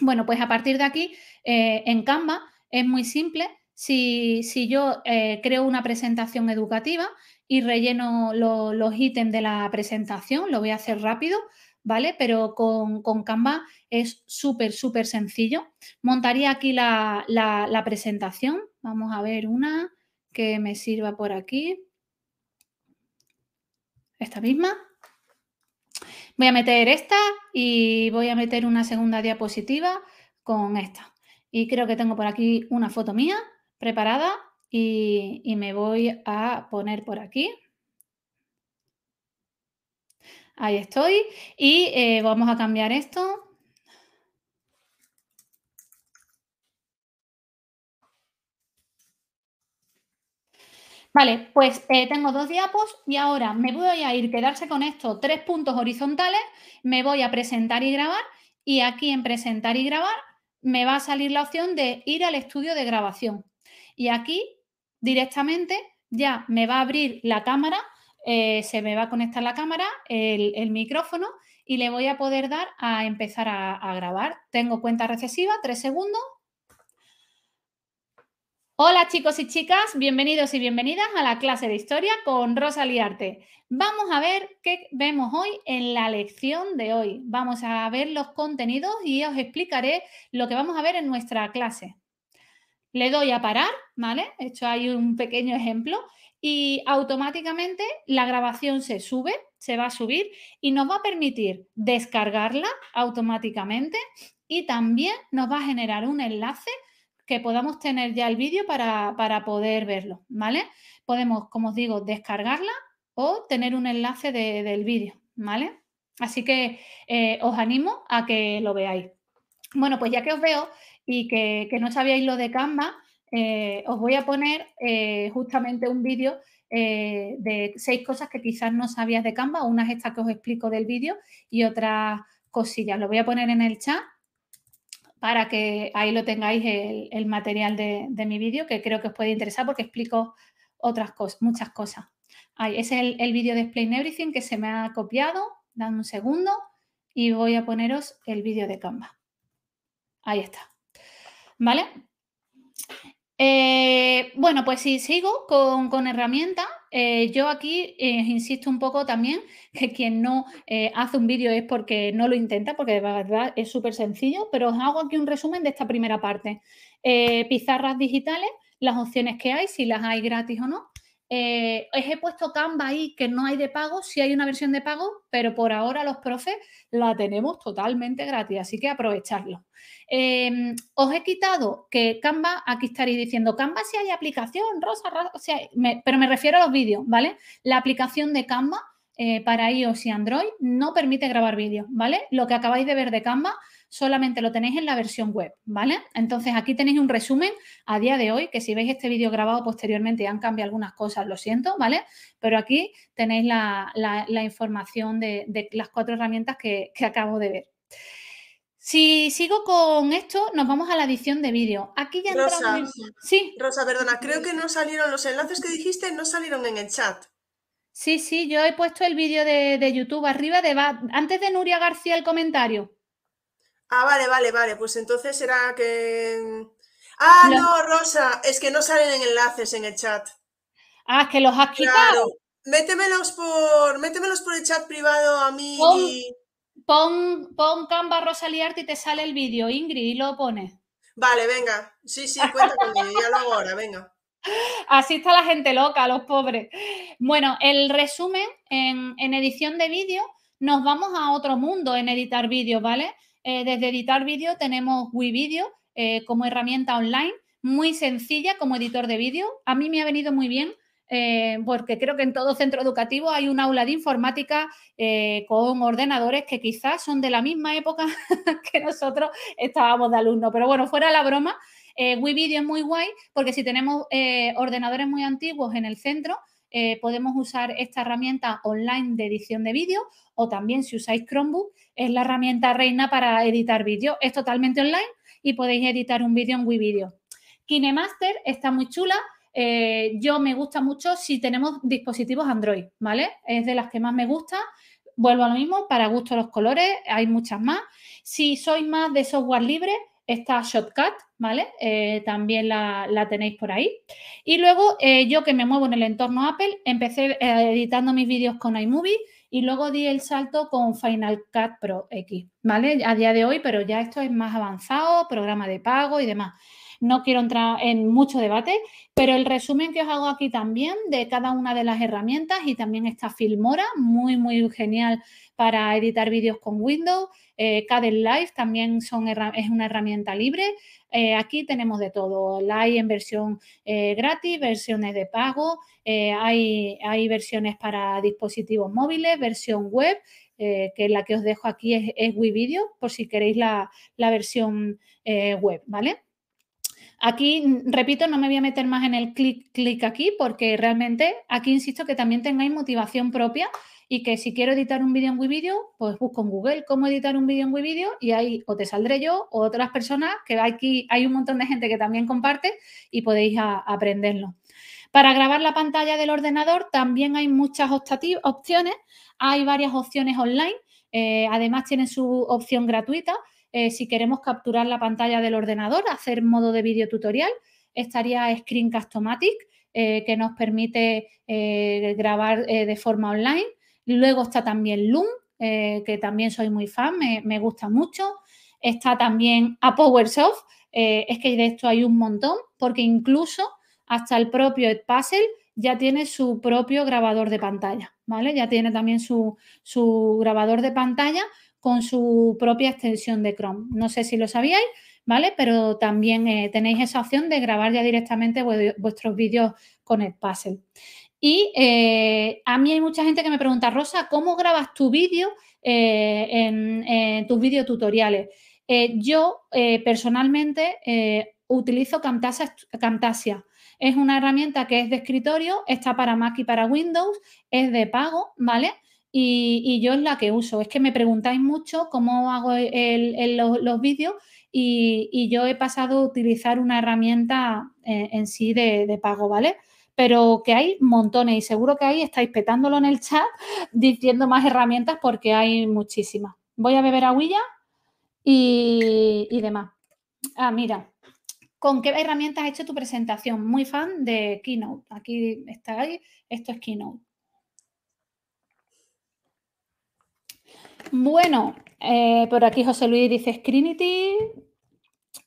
Bueno, pues a partir de aquí, en Canva, es muy simple. Si, yo eh, creo una presentación educativa y relleno los ítems de la presentación, lo voy a hacer rápido, ¿vale? Pero con, Canva es súper, súper sencillo. Montaría aquí la, la presentación. Vamos a ver una que me sirva por aquí. Esta misma. Voy a meter esta y voy a meter una segunda diapositiva con esta. Y creo que tengo por aquí una foto mía preparada y, me voy a poner por aquí. Ahí estoy. Y eh, vamos a cambiar esto. Vale, pues eh, tengo dos diapos y ahora me voy a ir, quedarse con esto, tres puntos horizontales, me voy a presentar y grabar y aquí en presentar y grabar me va a salir la opción de ir al estudio de grabación. Y aquí directamente ya me va a abrir la cámara, eh, se me va a conectar la cámara, el, micrófono y le voy a poder dar a empezar a, a grabar. Tengo cuenta recesiva, tres segundos. Hola chicos y chicas, bienvenidos y bienvenidas a la clase de historia con Rosa Liarte. Vamos a ver qué vemos hoy en la lección de hoy. Vamos a ver los contenidos y os explicaré lo que vamos a ver en nuestra clase. Le doy a parar, ¿vale? He hecho ahí un pequeño ejemplo y automáticamente la grabación se sube, se va a subir y nos va a permitir descargarla automáticamente y también nos va a generar un enlace que podamos tener ya el vídeo para, poder verlo, ¿vale? Podemos, como os digo, descargarla o tener un enlace del vídeo, ¿vale? Así que eh, os animo a que lo veáis. Bueno, pues ya que os veo y que, no sabíais lo de Canva, eh, os voy a poner eh, justamente un vídeo de seis cosas que quizás no sabías de Canva, unas estas que os explico del vídeo y otras cosillas. Lo voy a poner en el chat para que ahí lo tengáis el, material de, mi vídeo, que creo que os puede interesar porque explico otras cosas, muchas cosas. Ahí, es el, vídeo de Explain Everything que se me ha copiado. Dame un segundo y voy a poneros el vídeo de Canva. Ahí está. ¿Vale? Eh, bueno, pues si sigo con, con herramientas, eh, yo aquí eh, insisto un poco también (laughs) que quien no hace un vídeo es porque no lo intenta, porque de verdad es súper sencillo, pero os hago aquí un resumen de esta primera parte. pizarras digitales, las opciones que hay, si las hay gratis o no. Eh, os he puesto Canva ahí que no hay de pago, sí hay una versión de pago, pero por ahora los profes la tenemos totalmente gratis, así que aprovecharlo. Em, os he quitado que Canva, aquí estaréis diciendo, Canva si hay aplicación, Rosa, Rosa pero me refiero a los vídeos, ¿vale? La aplicación de Canva eh, para iOS y Android no permite grabar vídeos, ¿vale? Lo que acabáis de ver de Canva solamente lo tenéis en la versión web, ¿vale? Entonces aquí tenéis un resumen a día de hoy, que si veis este vídeo grabado posteriormente han cambiado algunas cosas, lo siento, ¿vale? Pero aquí tenéis la, información de, las cuatro herramientas que, acabo de ver. Si sigo con esto, nos vamos a la edición de vídeo. Aquí ya Rosa, Sí. Rosa, perdona, creo que no salieron los enlaces que dijiste, no salieron en el chat. Sí, sí, yo he puesto el vídeo de, de YouTube arriba, de, antes de Nuria García el comentario. Ah, vale, vale, vale. Pues entonces será que. Ah, no, Rosa, es que no salen en enlaces en el chat. Ah, que los has quitado. Métemelos por, métemelos por el chat privado a mí. Pon, pon, Canva Rosaliarte y te sale el vídeo, Ingrid, y lo pones. Vale, venga. Sí, sí, cuenta conmigo, ya lo hago ahora, venga. (laughs) Así está la gente loca, los pobres. Bueno, el resumen en, edición de vídeo, nos vamos a otro mundo en editar vídeos, ¿vale? Eh, desde editar vídeo tenemos WeVideo eh, como herramienta online, muy sencilla como editor de vídeo. A mí me ha venido muy bien eh, porque creo que en todo centro educativo hay un aula de informática con ordenadores que quizás son de la misma época (laughs) que nosotros estábamos de alumnos. Pero bueno, fuera la broma, WeVideo es muy guay porque si tenemos ordenadores muy antiguos en el centro, eh, podemos usar esta herramienta online de edición de vídeo o también si usáis Chromebook, es la herramienta reina para editar vídeo. Es totalmente online y podéis editar un vídeo en WeVideo. KineMaster está muy chula. yo me gusta mucho si tenemos dispositivos Android, ¿vale? Es de las que más me gusta. Vuelvo a lo mismo, para gusto los colores, hay muchas más. Si sois más de software libre, está Shotcut, ¿vale? Eh, también la, tenéis por ahí. Y luego eh, yo que me muevo en el entorno Apple, empecé eh, editando mis vídeos con iMovie y luego di el salto con Final Cut Pro X, ¿vale? A día de hoy, pero ya esto es más avanzado, programa de pago y demás. No quiero entrar en mucho debate, pero el resumen que os hago aquí también de cada una de las herramientas y también esta Filmora, muy, muy genial para editar vídeos con Windows. Eh, Live también son, es una herramienta libre. Eh, aquí tenemos de todo. La hay en versión eh, gratis, versiones de pago, eh, hay, hay, versiones para dispositivos móviles, versión web, que la que os dejo aquí es, es WeVideo, por si queréis la, la versión web, ¿vale? Aquí, repito, no me voy a meter más en el clic, clic aquí porque realmente aquí insisto que también tengáis motivación propia y que si quiero editar un vídeo en WeVideo, pues busco en Google cómo editar un vídeo en WeVideo y ahí o te saldré yo o otras personas, que aquí hay un montón de gente que también comparte y podéis aprenderlo. Para grabar la pantalla del ordenador también hay muchas opciones, hay varias opciones online, eh, además tiene su opción gratuita eh, si queremos capturar la pantalla del ordenador, hacer modo de vídeo tutorial, estaría Screencast-O-Matic, eh, que nos permite eh, grabar de forma online. Luego está también Loom, que también soy muy fan, me, me gusta mucho. Está también a PowerSoft, es que de esto hay un montón, porque incluso hasta el propio Edpuzzle ya tiene su propio grabador de pantalla, ¿vale? Ya tiene también su, su grabador de pantalla con su propia extensión de Chrome. No sé si lo sabíais, ¿vale? Pero también eh, tenéis esa opción de grabar ya directamente vuestros vídeos con el puzzle. Y eh, a mí hay mucha gente que me pregunta, Rosa, ¿cómo grabas tu vídeo eh, en, tus videotutoriales? yo personalmente utilizo Camtasia, Camtasia. Es una herramienta que es de escritorio, está para Mac y para Windows, es de pago, ¿vale? Y, yo es la que uso. Es que me preguntáis mucho cómo hago los, vídeos y, yo he pasado a utilizar una herramienta eh, en, sí de, pago, ¿vale? Pero que hay montones y seguro que ahí estáis petándolo en el chat (laughs) diciendo más herramientas porque hay muchísimas. Voy a beber agüilla y, y demás. Ah, mira, ¿Con qué herramientas has hecho tu presentación? Muy fan de Keynote. Aquí está. Esto es Keynote. Bueno, eh, por aquí José Luis dice Screenity,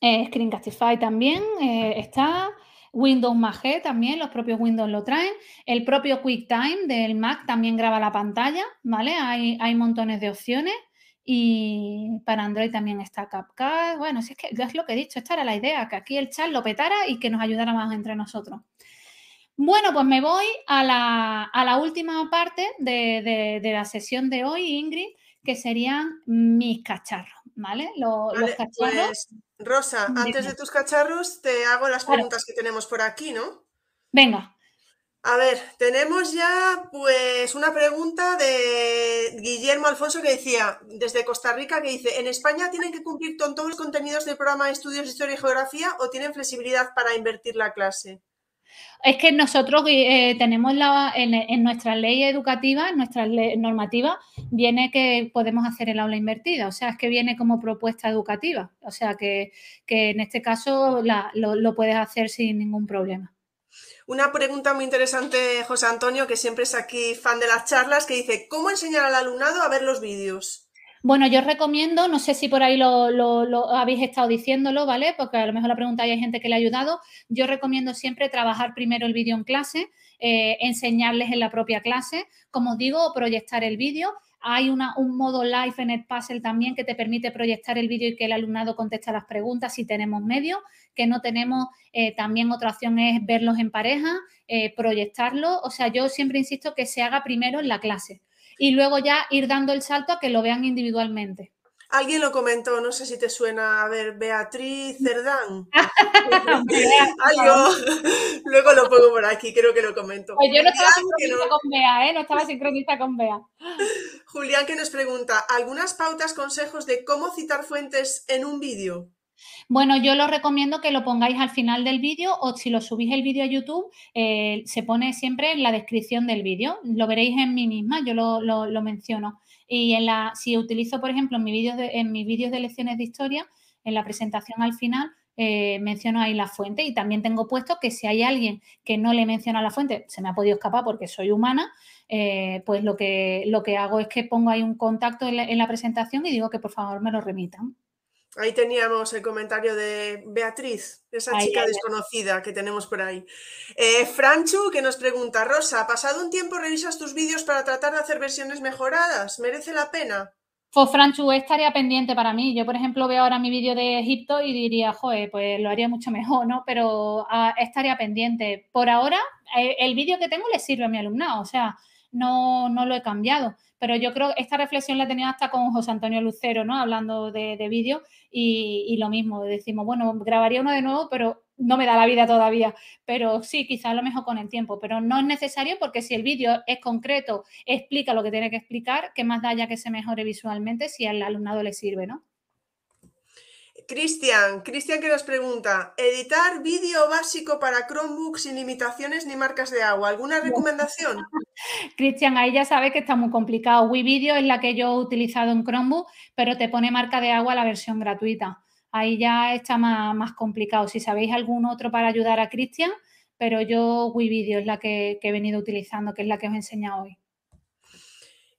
eh, Screencastify también eh, está, Windows G también, los propios Windows lo traen, el propio QuickTime del Mac también graba la pantalla, ¿vale? Hay, hay montones de opciones y para Android también está CapCut. Bueno, si es que es lo que he dicho, esta era la idea, que aquí el chat lo petara y que nos ayudara más entre nosotros. Bueno, pues me voy a la, última parte de, de, la sesión de hoy, Ingrid, que serían mis cacharros, ¿vale? los cacharros. Pues, Rosa, antes de tus cacharros te hago las preguntas que tenemos por aquí, ¿no? Venga. A ver, tenemos ya pues una pregunta de Guillermo Alfonso que decía, desde Costa Rica, que dice, ¿en España tienen que cumplir con todos los contenidos del programa de estudios de historia y geografía o tienen flexibilidad para invertir la clase? Es que nosotros eh, tenemos la, en, nuestra ley educativa, en nuestra normativa, viene que podemos hacer el aula invertida, o sea, es que viene como propuesta educativa, o sea, que, en este caso lo, lo puedes hacer sin ningún problema. Una pregunta muy interesante, José Antonio, que siempre es aquí fan de las charlas, que dice, ¿cómo enseñar al alumnado a ver los vídeos? Bueno, yo recomiendo, no sé si por ahí lo, habéis estado diciéndolo, ¿vale? Porque a lo mejor la pregunta hay gente que le ha ayudado. Yo recomiendo siempre trabajar primero el vídeo en clase, eh, enseñarles en la propia clase, como digo, proyectar el vídeo. Hay un modo live en el Puzzle también que te permite proyectar el vídeo y que el alumnado conteste las preguntas si tenemos medios, que no tenemos. Eh, también otra opción es verlos en pareja, eh, proyectarlo. O sea, yo siempre insisto que se haga primero en la clase y luego ya ir dando el salto a que lo vean individualmente. Alguien lo comentó, no sé si te suena, a ver, Beatriz Cerdán. (laughs) luego lo pongo por aquí, creo que lo comento. Pues yo no estaba sincronista con Bea, ¿eh? No estaba sincronista con Bea. Julián que nos pregunta, ¿algunas pautas, consejos de cómo citar fuentes en un vídeo? Bueno, yo lo recomiendo que lo pongáis al final del vídeo o si lo subís el vídeo a YouTube, eh, se pone siempre en la descripción del vídeo. Lo veréis en mí misma, yo lo, menciono. Y en la, si utilizo, por ejemplo, en, mi de, en mis vídeos de lecciones de historia, en la presentación al final, eh, menciono ahí la fuente y también tengo puesto que si hay alguien que no le menciona la fuente, se me ha podido escapar porque soy humana, eh, pues lo que, lo que hago es que pongo ahí un contacto en la presentación y digo que por favor me lo remitan. Ahí teníamos el comentario de Beatriz, esa chica desconocida que tenemos por ahí. Eh, Franchu que nos pregunta, Rosa, ¿pasado un tiempo revisas tus vídeos para tratar de hacer versiones mejoradas? ¿Merece la pena? Pues Franchu, es tarea pendiente para mí. Yo, por ejemplo, veo ahora mi vídeo de Egipto y diría, joder, pues lo haría mucho mejor, ¿no? Pero ah, es tarea pendiente. Por ahora, eh, el vídeo que tengo le sirve a mi alumnado, o sea, no, no lo he cambiado pero yo creo que esta reflexión la he tenido hasta con José Antonio Lucero, ¿no? Hablando de, vídeo y, lo mismo, decimos, bueno, grabaría uno de nuevo, pero no me da la vida todavía, pero sí, quizás lo mejor con el tiempo, pero no es necesario porque si el vídeo es concreto, explica lo que tiene que explicar, ¿qué más da ya que se mejore visualmente si al alumnado le sirve, ¿no? Cristian, Cristian que nos pregunta, editar vídeo básico para Chromebook sin limitaciones ni marcas de agua, ¿alguna recomendación? (laughs) Cristian, ahí ya sabe que está muy complicado. WeVideo es la que yo he utilizado en Chromebook, pero te pone marca de agua la versión gratuita. Ahí ya está más, complicado. Si sabéis algún otro para ayudar a Cristian, pero yo WeVideo es la que he venido utilizando, que es la que os he enseñado hoy.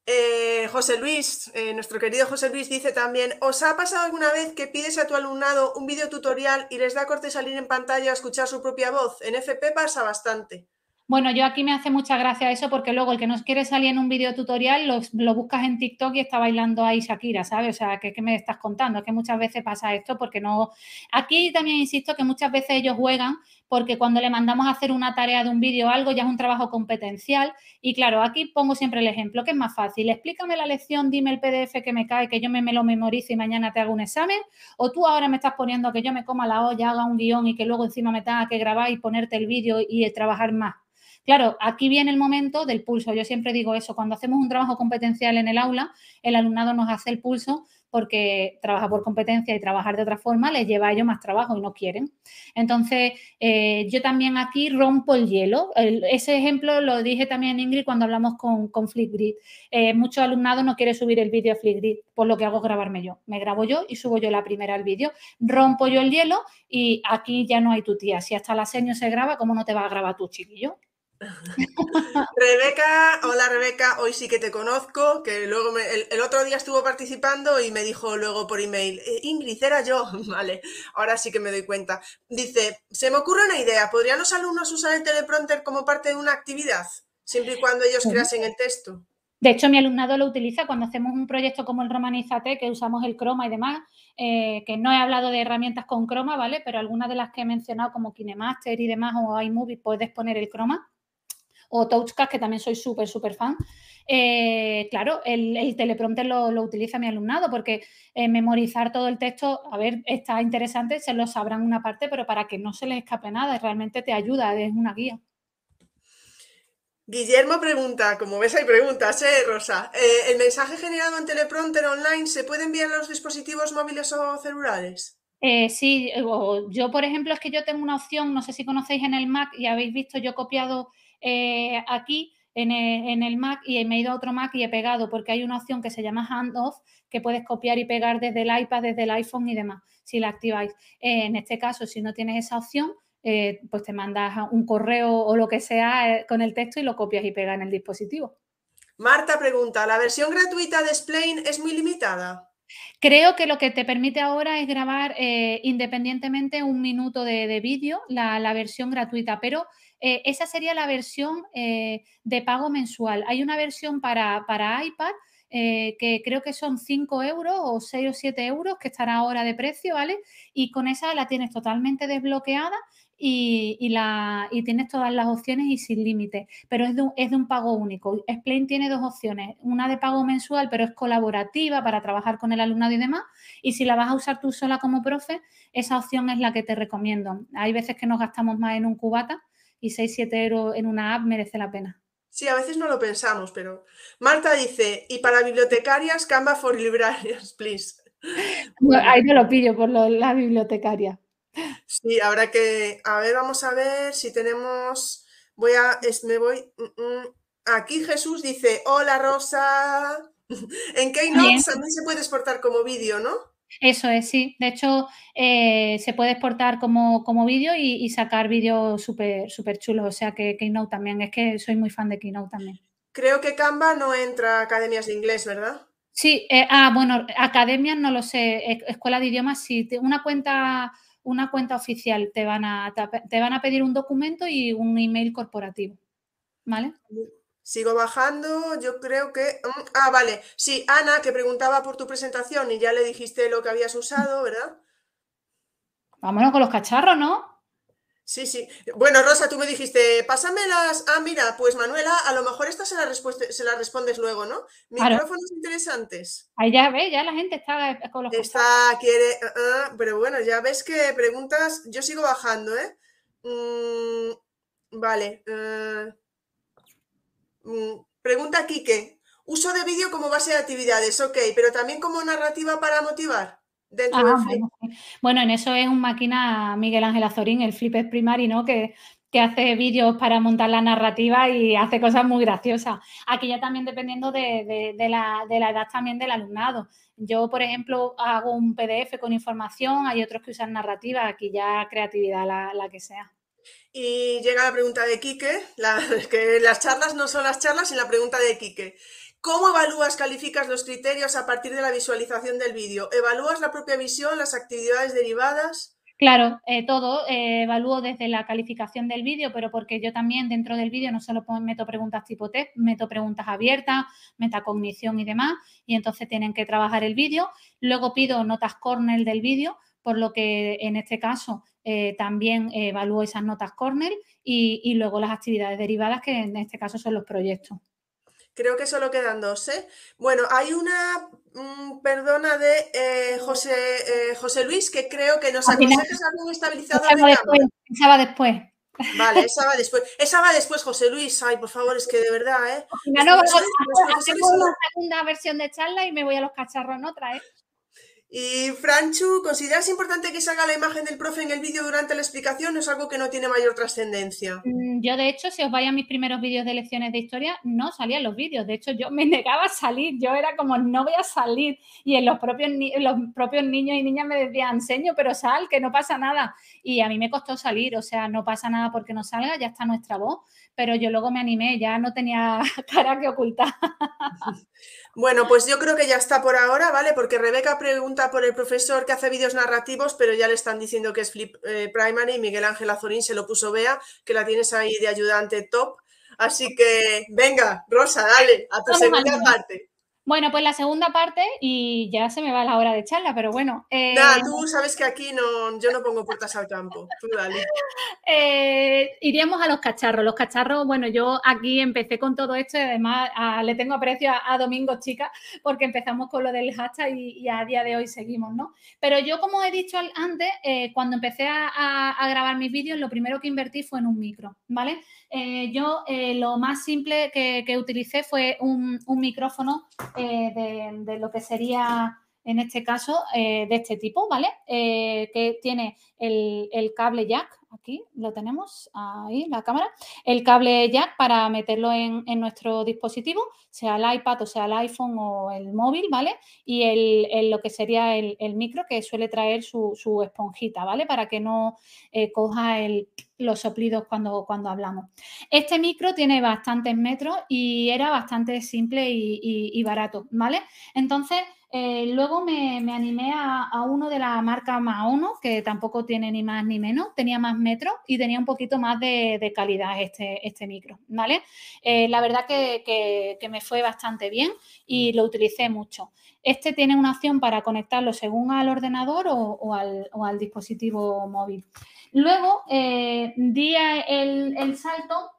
Eh, José Luis, eh, nuestro querido José Luis dice también, ¿os ha pasado alguna vez que pides a tu alumnado un video tutorial y les da corte salir en pantalla a escuchar su propia voz? En FP pasa bastante. Bueno, yo aquí me hace mucha gracia eso porque luego el que nos quiere salir en un video tutorial lo, buscas en TikTok y está bailando ahí Shakira, ¿sabes? O sea, ¿qué, me estás contando? Es que muchas veces pasa esto porque no... Aquí también insisto que muchas veces ellos juegan porque cuando le mandamos a hacer una tarea de un vídeo o algo ya es un trabajo competencial y claro, aquí pongo siempre el ejemplo, que es más fácil, explícame la lección, dime el PDF que me cae, que yo me, lo memorice y mañana te hago un examen o tú ahora me estás poniendo que yo me coma la olla, haga un guion y que luego encima me tenga que grabar y ponerte el vídeo y trabajar más. Claro, aquí viene el momento del pulso. Yo siempre digo eso, cuando hacemos un trabajo competencial en el aula, el alumnado nos hace el pulso porque trabaja por competencia y trabajar de otra forma les lleva a ellos más trabajo y no quieren. Entonces, eh, yo también aquí rompo el hielo. ese ejemplo lo dije también Ingrid cuando hablamos con, Flipgrid. Eh, muchos alumnados no quieren subir el vídeo a Flipgrid, por lo que hago es grabarme yo. Me grabo yo y subo yo la primera al vídeo. Rompo yo el hielo y aquí ya no hay tu tía. Si hasta la seño se graba, ¿cómo no te va a grabar tu chiquillo? (laughs) Rebeca, hola Rebeca, hoy sí que te conozco, que luego el, otro día estuvo participando y me dijo luego por email, eh, Ingrid, era yo, (laughs) vale, ahora sí que me doy cuenta. Dice, se me ocurre una idea, ¿podrían los alumnos usar el teleprompter como parte de una actividad? Siempre y cuando ellos creasen el texto. De hecho, mi alumnado lo utiliza cuando hacemos un proyecto como el Romanizate, que usamos el croma y demás, eh, que no he hablado de herramientas con croma, ¿vale? Pero algunas de las que he mencionado, como KineMaster y demás, o iMovie, puedes poner el croma o Touchcast, que también soy súper, súper fan. Eh, claro, el, teleprompter lo, utiliza mi alumnado porque eh, memorizar todo el texto, a ver, está interesante, se lo sabrán una parte, pero para que no se les escape nada, realmente te ayuda, es una guía. Guillermo pregunta, como ves hay preguntas, ¿eh, Rosa? Eh, ¿El mensaje generado en teleprompter online se puede enviar a los dispositivos móviles o celulares? Eh, sí, yo por ejemplo es que yo tengo una opción, no sé si conocéis en el Mac y habéis visto, yo he copiado eh, aquí en el, Mac y me he ido a otro Mac y he pegado porque hay una opción que se llama Handoff que puedes copiar y pegar desde el iPad, desde el iPhone y demás, si la activáis. Eh, en este caso, si no tienes esa opción, eh, pues te mandas un correo o lo que sea eh, con el texto y lo copias y pegas en el dispositivo. Marta pregunta, ¿la versión gratuita de Splane es muy limitada? Creo que lo que te permite ahora es grabar independientemente un minuto de, vídeo, la, la, versión gratuita, pero eh, esa sería la versión eh, de pago mensual. Hay una versión para, iPad eh, que creo que son 5 euros o 6 o 7 euros, que estará ahora de precio, ¿vale? Y con esa la tienes totalmente desbloqueada y, la, tienes todas las opciones y sin límite, pero es de, un, es de un pago único. Explain tiene dos opciones, una de pago mensual, pero es colaborativa para trabajar con el alumnado y demás, y si la vas a usar tú sola como profe, esa opción es la que te recomiendo. Hay veces que nos gastamos más en un cubata y 6-7 euros en una app merece la pena. Sí, a veces no lo pensamos, pero Marta dice, y para bibliotecarias, Canva for Librarians, please. ahí te lo pillo por la bibliotecaria. Sí, habrá que, a ver, vamos a ver si tenemos, voy a, me voy, mm, mm, aquí Jesús dice, hola Rosa, (laughs) en Keynote también se puede exportar como vídeo, ¿no? Eso es, sí. De hecho, eh, se puede exportar como, como vídeo y, sacar vídeos súper super chulos. O sea que Keynote también. Es que soy muy fan de Keynote también. Creo que Canva no entra a academias de inglés, ¿verdad? Sí, eh, ah, bueno, academias no lo sé. Escuela de idiomas sí. Una cuenta, una cuenta oficial te van a, te van a pedir un documento y un email corporativo. ¿Vale? Sigo bajando, yo creo que... Mm, ah, vale. Sí, Ana, que preguntaba por tu presentación y ya le dijiste lo que habías usado, ¿verdad? Vámonos con los cacharros, ¿no? Sí, sí. Bueno, Rosa, tú me dijiste, pásame las... Ah, mira, pues Manuela, a lo mejor esta se la, se la respondes luego, ¿no? Micrófonos interesantes. Ahí ya ve, ya la gente está con los Está, quiere... Ah, ah, pero bueno, ya ves que preguntas... Yo sigo bajando, ¿eh? Mm, vale. Uh, pregunta Quique. Uso de vídeo como base de actividades, ok, pero también como narrativa para motivar. Dentro Bueno, en eso es un máquina Miguel Ángel Azorín, el Flip Primary, ¿no? Que, que hace vídeos para montar la narrativa y hace cosas muy graciosas. Aquí ya también dependiendo de, la, edad también del alumnado. Yo, por ejemplo, hago un PDF con información, hay otros que usan narrativa, aquí ya creatividad la que sea. Y llega la pregunta de Quique, (laughs) que las charlas no son las charlas, y la pregunta de Quique. ¿Cómo evalúas, calificas los criterios a partir de la visualización del vídeo? ¿Evalúas la propia visión, las actividades derivadas? Claro, eh, todo eh, evalúo desde la calificación del vídeo, pero porque yo también dentro del vídeo no solo meto preguntas tipo test, meto preguntas abiertas, metacognición y demás, y entonces tienen que trabajar el vídeo. Luego pido notas cornell del vídeo, por lo que en este caso eh, también evalúo esas notas cornell y, luego las actividades derivadas, que en este caso son los proyectos. Creo que solo quedan dos. ¿eh? Bueno, hay una mm, perdona de eh, José, José Luis que creo que nos aconsejas algún estabilizador esa va, después, esa va después. Vale, esa va después. Esa va después, José Luis. Ay, por favor, es que de verdad, ¿eh? No, no, una segunda versión de charla y me voy a los cacharros en otra, ¿eh? Y Franchu, ¿consideras importante que salga la imagen del profe en el vídeo durante la explicación o es algo que no tiene mayor trascendencia? Mm, yo, de hecho, si os vais a mis primeros vídeos de lecciones de historia, no salían los vídeos. De hecho, yo me (laughs) negaba a salir. Yo era como, no voy a salir. Y en los propios, los propios niños y niñas me decían, enseño, pero sal, que no pasa nada. Y a mí me costó salir. O sea, no pasa nada porque no salga, ya está nuestra voz. Pero yo luego me animé, ya no tenía (laughs) cara que ocultar. (laughs) Bueno, pues yo creo que ya está por ahora, ¿vale? Porque Rebeca pregunta por el profesor que hace vídeos narrativos, pero ya le están diciendo que es Flip eh, Primary. Miguel Ángel Azorín se lo puso Bea, que la tienes ahí de ayudante top. Así que venga, Rosa, dale, a tu segunda parte. Bueno, pues la segunda parte, y ya se me va la hora de charla, pero bueno. Eh, Nada, tú sabes que aquí no, yo no pongo puertas al campo. Tú dale. (laughs) Eh, iríamos a los cacharros. Los cacharros, bueno, yo aquí empecé con todo esto y además le tengo aprecio a, Domingo, chica, porque empezamos con lo del hashtag y, a día de hoy seguimos, ¿no? Pero yo, como he dicho antes, eh, cuando empecé a, grabar mis vídeos, lo primero que invertí fue en un micro, ¿vale? Yo lo más simple que, utilicé fue un, micrófono eh, de, lo que sería en este caso de este tipo, ¿vale? que tiene el, el cable jack aquí lo tenemos, ahí la cámara, el cable jack para meterlo en, nuestro dispositivo, sea el iPad o sea el iPhone o el móvil, ¿vale? Y el, lo que sería el, micro que suele traer su, esponjita, ¿vale? Para que no eh, coja los soplidos cuando, cuando hablamos. Este micro tiene bastantes metros y era bastante simple y, barato, ¿vale? Entonces, eh, luego me, animé a, uno de la marca Maono, que tampoco tiene ni más ni menos, tenía más metros y tenía un poquito más de, calidad este, este, micro, ¿vale? Eh, la verdad que, me fue bastante bien y lo utilicé mucho. Este tiene una opción para conectarlo según al ordenador o, al, dispositivo móvil. Luego eh, di el, salto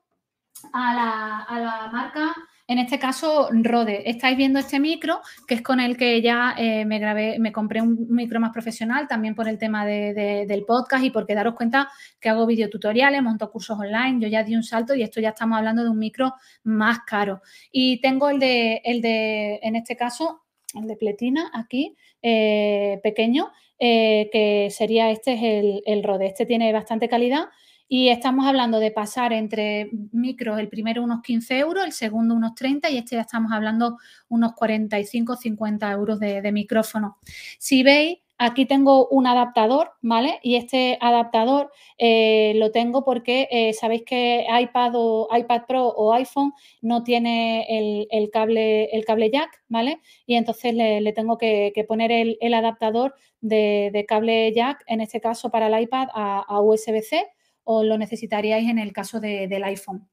a la, a la marca en este caso, Rode. Estáis viendo este micro, que es con el que ya eh, me grabé, me compré un micro más profesional, también por el tema del podcast y porque daros cuenta que hago videotutoriales, monto cursos online, yo ya di un salto y esto ya estamos hablando de un micro más caro. Y tengo el de, el de en este caso, el de pletina aquí, eh, pequeño, eh, que sería este es el, el Rode. Este tiene bastante calidad y estamos hablando de pasar entre micros, el primero unos 15 euros, el segundo unos 30 y este ya estamos hablando unos 45, 50 euros de, micrófono. Si veis, aquí tengo un adaptador, ¿vale? Y este adaptador eh, lo tengo porque eh, sabéis que iPad o iPad Pro o iPhone no tiene el, cable, el cable jack, ¿vale? Y entonces le, tengo que, poner el, adaptador de, cable jack, en este caso para el iPad, a, a USB-C o lo necesitaríais en el caso del iPhone.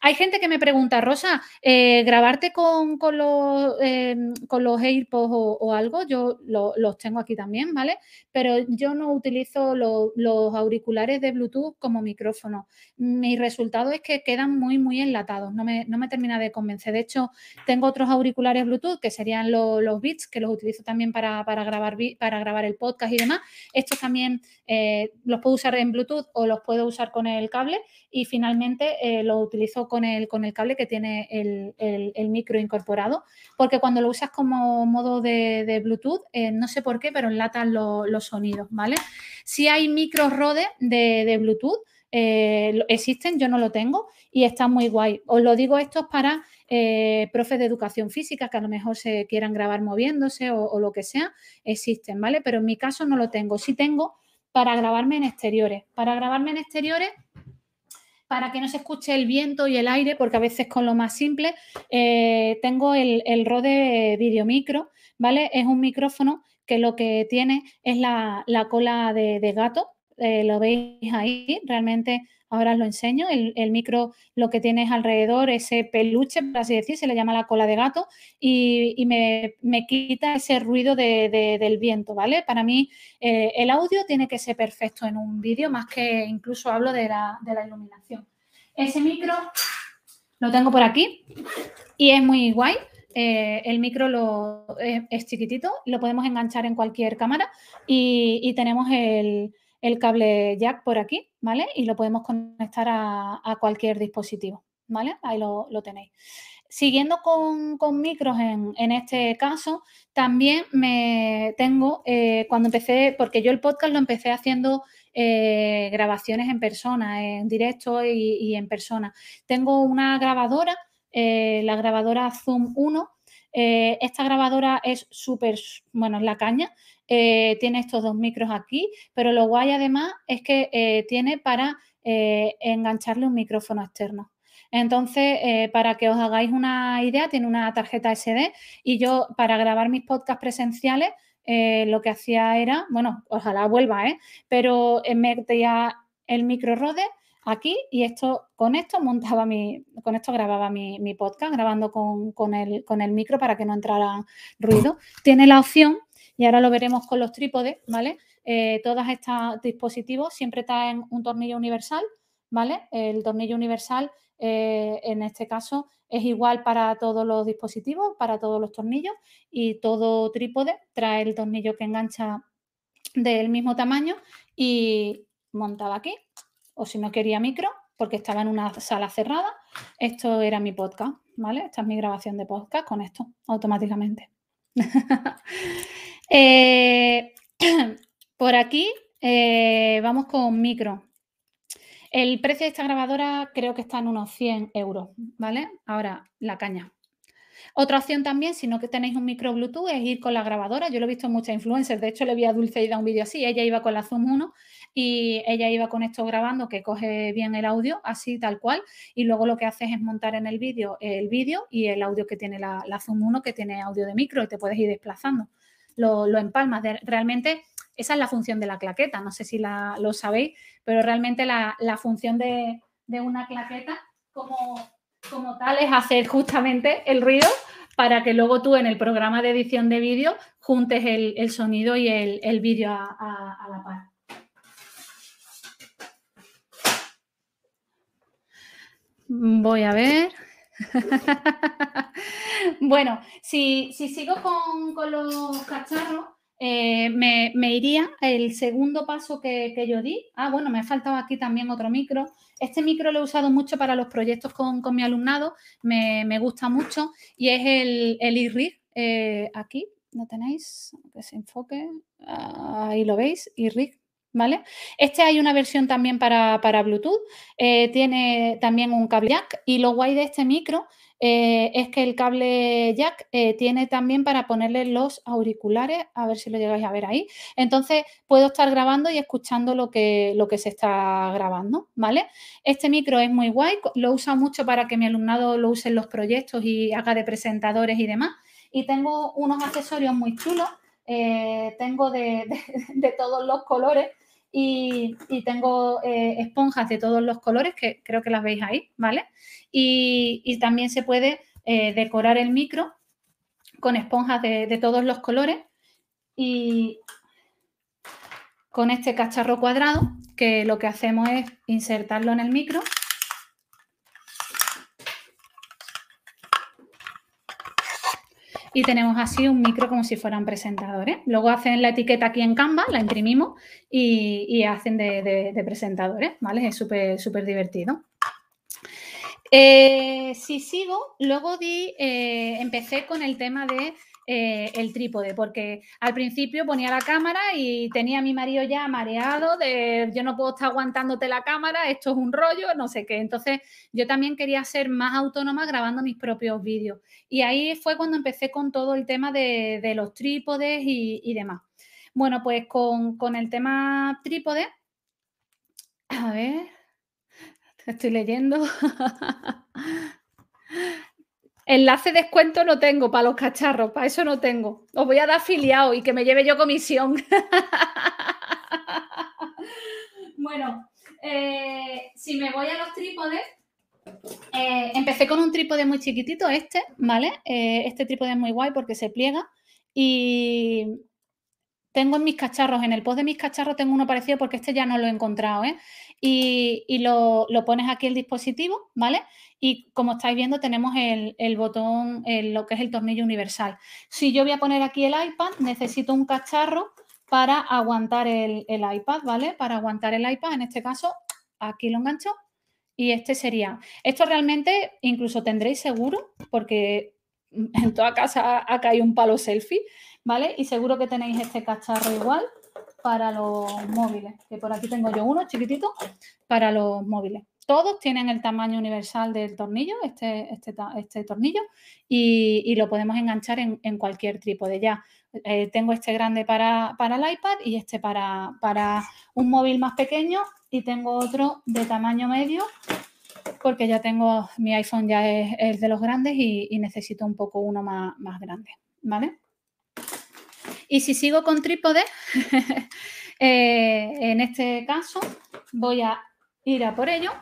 Hay gente que me pregunta, Rosa, eh, grabarte con, los, em, con los AirPods o, algo, yo los tengo aquí también, ¿vale? Pero yo no utilizo los auriculares de Bluetooth como micrófono. Mi resultado es que quedan muy, muy enlatados, no me, no me termina de convencer. De hecho, tengo otros auriculares Bluetooth que serían los Beats, que los utilizo también para, grabar, para grabar el podcast y demás. Estos también eh, los puedo usar en Bluetooth o los puedo usar con el cable y finalmente eh, los utilizo con el, con el cable que tiene el, micro incorporado, porque cuando lo usas como modo de, Bluetooth, eh, no sé por qué, pero enlatan los sonidos, ¿vale? Si hay micros Rode de, Bluetooth, eh, existen, yo no lo tengo y está muy guay. Os lo digo esto para eh, profes de educación física que a lo mejor se quieran grabar moviéndose o, o, lo que sea, existen, ¿vale? Pero en mi caso no lo tengo. Sí tengo para grabarme en exteriores. Para grabarme en exteriores para que no se escuche el viento y el aire, porque a veces con lo más simple eh, tengo el, Rode Video Micro, ¿vale? Es un micrófono que lo que tiene es la, cola de, gato, eh, lo veis ahí, realmente ahora os lo enseño, el, micro lo que tiene es alrededor ese peluche, por así decir, se le llama la cola de gato y, me, quita ese ruido del viento, ¿vale? Para mí eh, el audio tiene que ser perfecto en un vídeo, más que incluso hablo de la, iluminación. Ese micro lo tengo por aquí y es muy guay. Eh, el micro lo, es, chiquitito, lo podemos enganchar en cualquier cámara y tenemos el, el cable jack por aquí, ¿vale? Y lo podemos conectar a, cualquier dispositivo, ¿vale? Ahí lo, tenéis. Siguiendo con, micros en, este caso, también me tengo, eh, cuando empecé, porque yo el podcast lo empecé haciendo eh, grabaciones en persona, en directo y, en persona. Tengo una grabadora, eh, la grabadora Zoom 1. esta grabadora es súper, bueno, es la caña, eh, tiene estos dos micros aquí, pero lo guay además es que eh, tiene para eh, engancharle un micrófono externo. Entonces, para que os hagáis una idea, tiene una tarjeta SD y yo para grabar mis podcasts presenciales lo que hacía era, bueno, ojalá vuelva, ¿eh? pero metía el micro Rode aquí y esto con esto montaba mi, con esto grababa mi, podcast, grabando con, el, con el micro para que no entrara ruido. Tiene la opción y ahora lo veremos con los trípodes, ¿vale? Eh, todos estos dispositivos siempre traen un tornillo universal, ¿vale? El tornillo universal, eh, en este caso, es igual para todos los dispositivos, para todos los tornillos y todo trípode trae el tornillo que engancha del mismo tamaño y montaba aquí, o si no quería micro, porque estaba en una sala cerrada, esto era mi podcast, ¿vale? Esta es mi grabación de podcast con esto, automáticamente. (laughs) Eh, (clears throat) por aquí eh, vamos con micro. El precio de esta grabadora creo que está en unos 100 euros, ¿vale? Ahora, la caña. Otra opción también, si no que tenéis un micro Bluetooth, es ir con la grabadora. Yo lo he visto en muchas influencers. De hecho, le vi a Dulceida un vídeo así. Ella iba con la Zoom 1 y ella iba con esto grabando que coge bien el audio, así tal cual. Y luego lo que haces es montar en el vídeo el vídeo y el audio que tiene la, Zoom 1, que tiene audio de micro y te puedes ir desplazando. Lo, lo empalmas. realmente esa es la función de la claqueta. No sé si lo sabéis, pero realmente la, función de, una claqueta como, como tal es hacer justamente el ruido para que luego tú en el programa de edición de vídeo juntes el, sonido y el, vídeo a, la par. Voy a ver. (laughs) bueno, si, sigo con, con los cacharros, eh, me, iría el segundo paso que, yo di. Ah, bueno, me ha faltado aquí también otro micro. Este micro lo he usado mucho para los proyectos con, mi alumnado, me, gusta mucho y es el, el iRig. Eh, aquí lo tenéis, que se enfoque, ahí lo veis, iRig. ¿Vale? Este hay una versión también para, Bluetooth, eh, tiene también un cable jack y lo guay de este micro eh, es que el cable jack eh, tiene también para ponerle los auriculares, a ver si lo llegáis a ver ahí. Entonces puedo estar grabando y escuchando lo que, lo que se está grabando, ¿vale? Este micro es muy guay, lo uso mucho para que mi alumnado lo use en los proyectos y haga de presentadores y demás. Y tengo unos accesorios muy chulos, tengo (laughs) de, todos los colores. Y, tengo esponjas de todos los colores, que creo que las veis ahí, ¿vale? y, también se puede eh, decorar el micro con esponjas de, todos los colores y con este cacharro cuadrado que lo que hacemos es insertarlo en el micro y tenemos así un micro como si fueran presentadores. Luego hacen la etiqueta aquí en Canva, la imprimimos y, hacen de, presentadores, ¿vale? Es súper, súper divertido. Eh, si sigo, luego di, eh, empecé con el tema de eh, el trípode, porque al principio ponía la cámara y tenía a mi marido ya mareado de yo no puedo estar aguantándote la cámara, esto es un rollo, no sé qué. Entonces yo también quería ser más autónoma grabando mis propios vídeos. Y ahí fue cuando empecé con todo el tema de, los trípodes y, demás. Bueno, pues con, con el tema trípode, a ver, Estoy leyendo. (laughs) Enlace descuento no tengo para los cacharros, para eso no tengo. Os voy a dar afiliado y que me lleve yo comisión. (laughs) bueno, eh, si me voy a los trípodes, eh, empecé con un trípode muy chiquitito, este, ¿vale? Eh, este trípode es muy guay porque se pliega y tengo en mis cacharros, en el post de mis cacharros tengo uno parecido porque este ya no lo he encontrado, ¿eh? y, lo, pones aquí el dispositivo, ¿vale? Y como estáis viendo tenemos el, botón, lo que es el tornillo universal. Si yo voy a poner aquí el iPad, necesito un cacharro para aguantar el, iPad, ¿vale? Para aguantar el iPad, en este caso, aquí lo engancho y este sería. Esto realmente incluso tendréis seguro porque en toda casa acá hay un palo selfie, ¿vale? Y seguro que tenéis este cacharro igual para los móviles, que por aquí tengo yo uno chiquitito para los móviles. Todos tienen el tamaño universal del tornillo, este, este, este tornillo, y, lo podemos enganchar en, cualquier trípode. Ya eh, tengo este grande para, para, el iPad y este para, para un móvil más pequeño y tengo otro de tamaño medio porque ya tengo, mi iPhone ya es, de los grandes y, y, necesito un poco uno más, más grande, ¿vale? Y si sigo con trípode, (laughs) eh, en este caso voy a ir a por ello.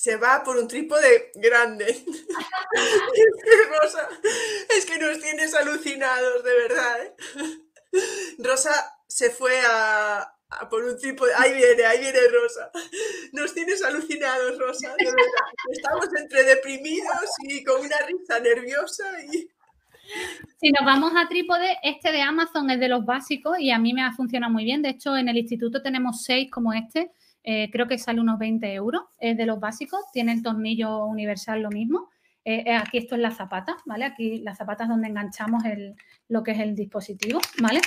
Se va por un trípode grande. (laughs) Rosa, es que nos tienes alucinados, de verdad. ¿eh? Rosa se fue a, por un tipo de... Ahí viene, ahí viene Rosa. Nos tienes alucinados, Rosa. Estamos entre deprimidos y con una risa nerviosa y... Si nos vamos a trípode, este de Amazon es de los básicos y a mí me ha funcionado muy bien. De hecho, en el instituto tenemos seis como este. Eh, creo que sale unos 20 euros. Es de los básicos. Tiene el tornillo universal lo mismo. aquí esto es la zapata, ¿vale? Aquí la zapata es donde enganchamos lo que es el dispositivo, ¿vale?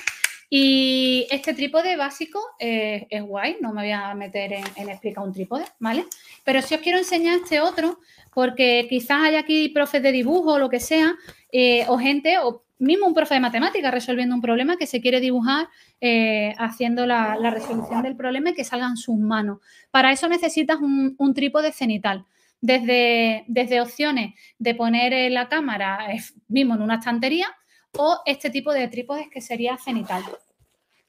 Y este trípode básico es guay, no me voy a meter en, explicar un trípode, ¿vale? Pero si os quiero enseñar este otro, porque quizás hay aquí profes de dibujo o lo que sea, eh, o gente, o mismo un profe de matemáticas resolviendo un problema que se quiere dibujar eh, haciendo la, resolución del problema y que salgan sus manos. Para eso necesitas un, trípode cenital. Desde, desde, opciones de poner la cámara mismo en una estantería o este tipo de trípodes que sería cenital.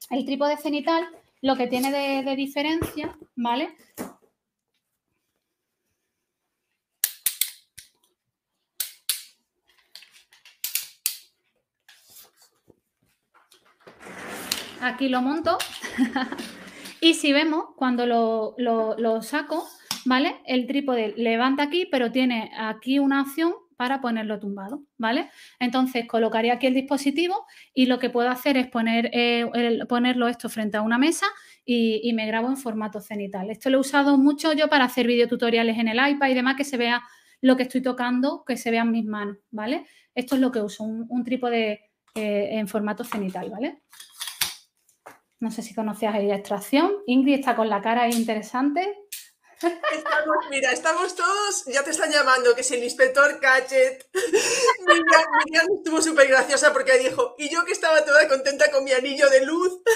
El trípode cenital lo que tiene de, diferencia, ¿vale? Aquí lo monto (laughs) y si vemos, cuando lo, lo, saco, ¿vale? El trípode levanta aquí, pero tiene aquí una opción para ponerlo tumbado, ¿vale? Entonces colocaría aquí el dispositivo y lo que puedo hacer es poner, eh, ponerlo esto frente a una mesa y, me grabo en formato cenital. Esto lo he usado mucho yo para hacer videotutoriales en el iPad y demás, que se vea lo que estoy tocando, que se vean mis manos, ¿vale? Esto es lo que uso, un, trípode eh, en formato cenital, ¿vale? No sé si conocías la extracción. Ingrid está con la cara interesante. Estamos, mira, estamos todos, ya te están llamando, que es el inspector Cachet. (laughs) Miriam, estuvo súper graciosa porque dijo, y yo que estaba toda contenta con mi anillo de luz. (laughs)